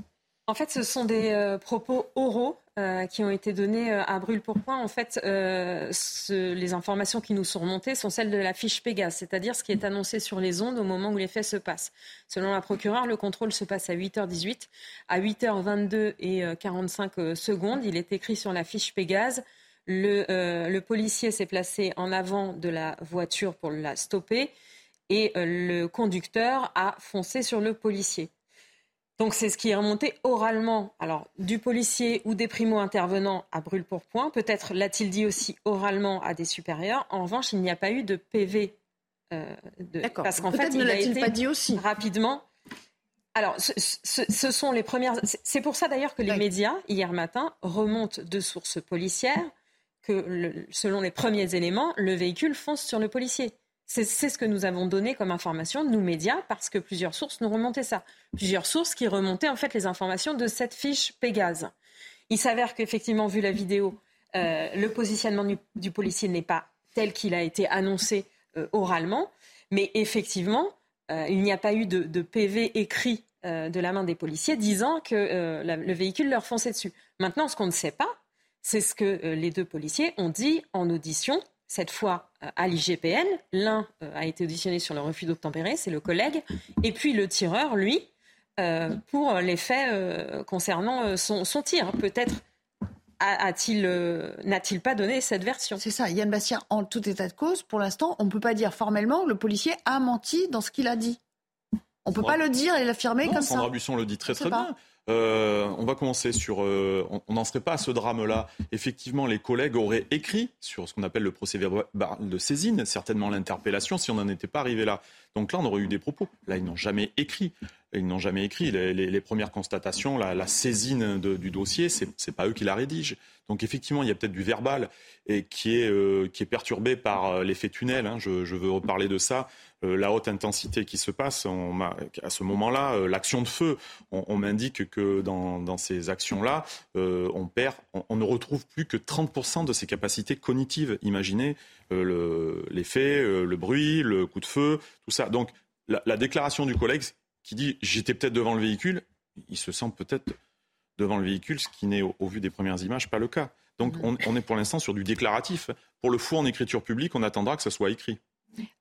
Speaker 12: En fait, ce sont des euh, propos oraux euh, qui ont été donnés euh, à brûle-pourpoint. En fait, les informations qui nous sont remontées sont celles de la fiche Pégase, c'est-à-dire ce qui est annoncé sur les ondes au moment où les faits se passent. Selon la procureure, le contrôle se passe à 8h18. À 8h22 et 45 secondes, il est écrit sur la fiche Pégase le, policier s'est placé en avant de la voiture pour la stopper et le conducteur a foncé sur le policier. Donc c'est ce qui est remonté oralement, alors du policier ou des primo-intervenants à brûle-pourpoint. Peut-être l'a-t-il dit aussi oralement à des supérieurs. En revanche, il n'y a pas eu de PV.
Speaker 1: Euh, D'accord. Parce qu'en fait, il a été pas dit aussi
Speaker 12: rapidement. Alors, ce, sont les premières. C'est pour ça d'ailleurs que les médias hier matin remontent de sources policières que, selon les premiers éléments, le véhicule fonce sur le policier. C'est ce que nous avons donné comme information, nous médias, parce que plusieurs sources nous remontaient ça. Plusieurs sources qui remontaient en fait les informations de cette fiche Pégase. Il s'avère qu'effectivement, vu la vidéo, euh, le positionnement du, policier n'est pas tel qu'il a été annoncé euh, oralement, mais effectivement, euh, il n'y a pas eu de, PV écrit de la main des policiers disant que le véhicule leur fonçait dessus. Maintenant, ce qu'on ne sait pas, c'est ce que les deux policiers ont dit en audition cette fois euh, à l'IGPN. L'un euh, a été auditionné sur le refus d'obtempérer, c'est le collègue. Et puis le tireur, lui, euh, pour les faits concernant son, tir. Peut-être a-t-il, n'a-t-il pas donné cette version?
Speaker 1: C'est ça, Yann Bastien, en tout état de cause, pour l'instant, on ne peut pas dire formellement le policier a menti dans ce qu'il a dit. On ne peut pas le dire et l'affirmer comme ça.
Speaker 13: Sandra Busson le dit très très bien. Euh, on va commencer sur. Euh, on n'en serait pas à ce drame-là. Effectivement, les collègues auraient écrit sur ce qu'on appelle le procès verbal de saisine, certainement l'interpellation, si on n'en était pas arrivé là. Donc là, on aurait eu des propos. Là, ils n'ont jamais écrit. Ils n'ont jamais écrit. Les, premières constatations, la, saisine du dossier, c'est pas eux qui la rédigent. Donc effectivement, il y a peut-être du verbal et qui est, euh, qui est perturbé par l'effet tunnel. Hein. Je, je, veux reparler de ça. Euh, la haute intensité qui se passe, à ce moment-là, euh, l'action de feu, on, m'indique que dans, ces actions-là, euh, on perd, on, ne retrouve plus que 30% de ses capacités cognitives. Imaginez l'effet, le, bruit, le coup de feu, tout ça. Donc la, déclaration du collègue qui dit j'étais peut-être devant le véhicule, il se sent peut-être devant le véhicule, ce qui n'est au, vu des premières images pas le cas. Donc on, on est pour l'instant sur du déclaratif. Pour le fou en écriture publique, on attendra que ça soit écrit.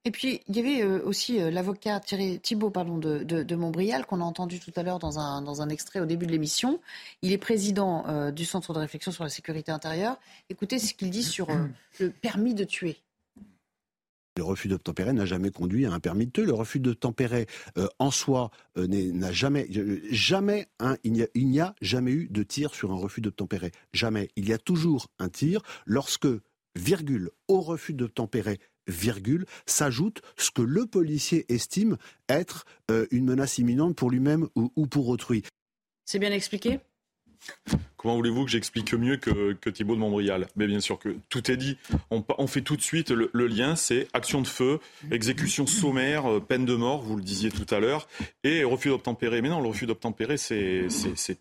Speaker 1: Et puis, il y avait euh, aussi euh, l'avocat Thibault pardon, de, de, Montbrial, qu'on a entendu tout à l'heure dans un, dans un extrait au début de l'émission. Il est président euh, du Centre de réflexion sur la sécurité intérieure. Écoutez ce qu'il dit sur le permis de tuer.
Speaker 3: Le refus d'obtempérer n'a jamais conduit à un permis de tuer. Le refus d'obtempérer en soi n'a jamais, jamais, il n'y a, a, jamais eu de tir sur un refus d'obtempérer. Jamais. Il y a toujours un tir lorsque, virgule, au refus d'obtempérer virgule, s'ajoute ce que le policier estime être euh, une menace imminente pour lui-même ou, pour autrui.
Speaker 1: C'est bien expliqué?
Speaker 13: Comment voulez-vous que j'explique mieux que, que Thibault de Montbrial? Mais bien sûr que tout est dit. On, fait tout de suite le, lien, c'est action de feu, exécution sommaire, euh, peine de mort, vous le disiez tout à l'heure, et refus d'obtempérer. Mais non, le refus d'obtempérer, c'est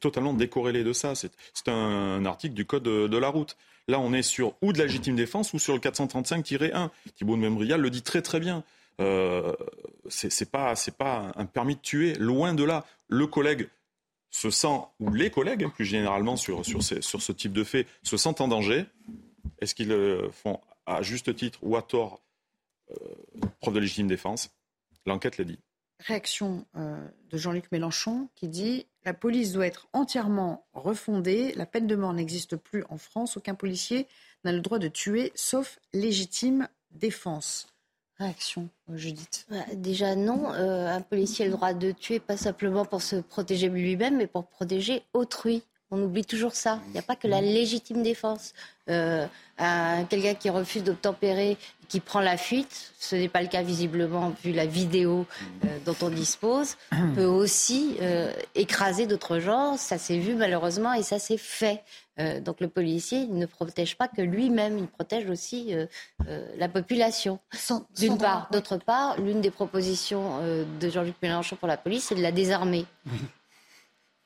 Speaker 13: totalement décorrélé de ça. C'est un, article du Code de la route. Là, on est sur ou de la légitime défense ou sur le 435-1. Thibault de Membrial le dit très très bien. Euh, c'est pas un permis de tuer, loin de là. Le collègue se sent ou les collègues plus généralement sur ce type de fait se sentent en danger. Est-ce qu'ils le font à juste titre ou à tort
Speaker 42: Preuve de légitime défense? L'enquête l'a dit.
Speaker 1: Réaction euh, de Jean-Luc Mélenchon qui dit La police doit être entièrement refondée. La peine de mort n'existe plus en France. Aucun policier n'a le droit de tuer sauf légitime défense. Réaction, euh, Judith
Speaker 14: bah, Déjà non, euh, un policier a le droit de tuer pas simplement pour se protéger lui-même, mais pour protéger autrui. On oublie toujours ça. Il n'y a pas que la légitime défense. Euh, quelqu'un qui refuse d'obtempérer, qui prend la fuite, ce n'est pas le cas visiblement vu la vidéo euh, dont on dispose, peut aussi euh, écraser d'autres gens. Ça s'est vu malheureusement et ça s'est fait. donc le policier ne protège pas que lui-même, il protège aussi la population. D'une part. D'autre part, l'une des propositions de Jean-Luc Mélenchon pour la police, c'est de la désarmer.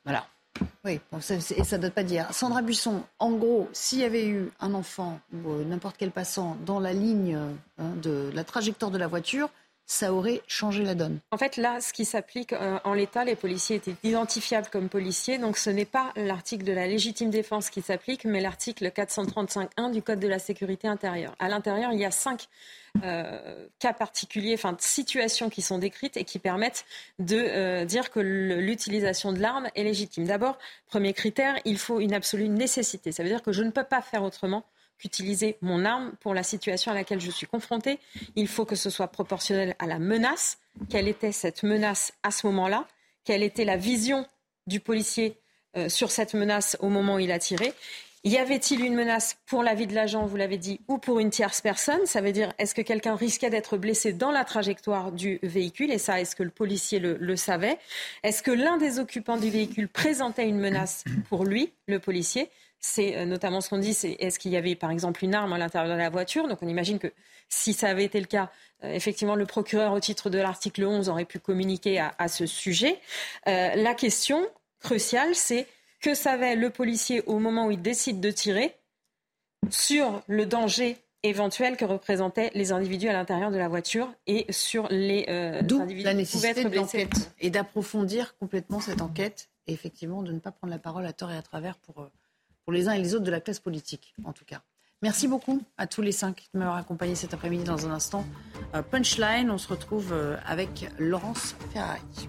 Speaker 1: Voilà. Oui, et ça ne doit pas dire. Sandra Buisson, en gros, s'il y avait eu un enfant ou euh, n'importe quel passant dans la ligne hein, de la trajectoire de la voiture, ça aurait changé la donne.
Speaker 12: En fait, là, ce qui s'applique euh, en l'état, les policiers étaient identifiables comme policiers, donc ce n'est pas l'article de la légitime défense qui s'applique, mais l'article 435.1 du Code de la sécurité intérieure. À l'intérieur, il y a cinq euh, cas particuliers, enfin situations qui sont décrites et qui permettent de euh, dire que l'utilisation de l'arme est légitime. D'abord, premier critère, il faut une absolue nécessité. Ça veut dire que je ne peux pas faire autrement qu'utiliser mon arme pour la situation à laquelle je suis confrontée. Il faut que ce soit proportionnel à la menace. Quelle était cette menace à ce moment-là? Quelle était la vision du policier euh, sur cette menace au moment où il a tiré? Y avait-il une menace pour la vie de l'agent, vous l'avez dit, ou pour une tierce personne? Ça veut dire, est-ce que quelqu'un risquait d'être blessé dans la trajectoire du véhicule? Et ça, est-ce que le policier le, le savait? Est-ce que l'un des occupants du véhicule présentait une menace pour lui, le policier? C'est euh, notamment ce qu'on dit, c'est est-ce qu'il y avait par exemple une arme à l'intérieur de la voiture Donc on imagine que si ça avait été le cas, euh, effectivement, le procureur au titre de l'article 11 aurait pu communiquer à, ce sujet. Euh, la question cruciale, c'est que savait le policier au moment où il décide de tirer sur le danger éventuel que représentaient les individus à l'intérieur de la voiture et sur les individus
Speaker 1: la nécessité qui pouvaient être et d'approfondir complètement cette enquête et effectivement de ne pas prendre la parole à tort et à travers pour pour les uns et les autres de la classe politique, en tout cas. Merci beaucoup à tous les cinq de m'avoir accompagné cet après-midi dans un instant. Euh, punchline, on se retrouve euh, avec Laurence Ferrari.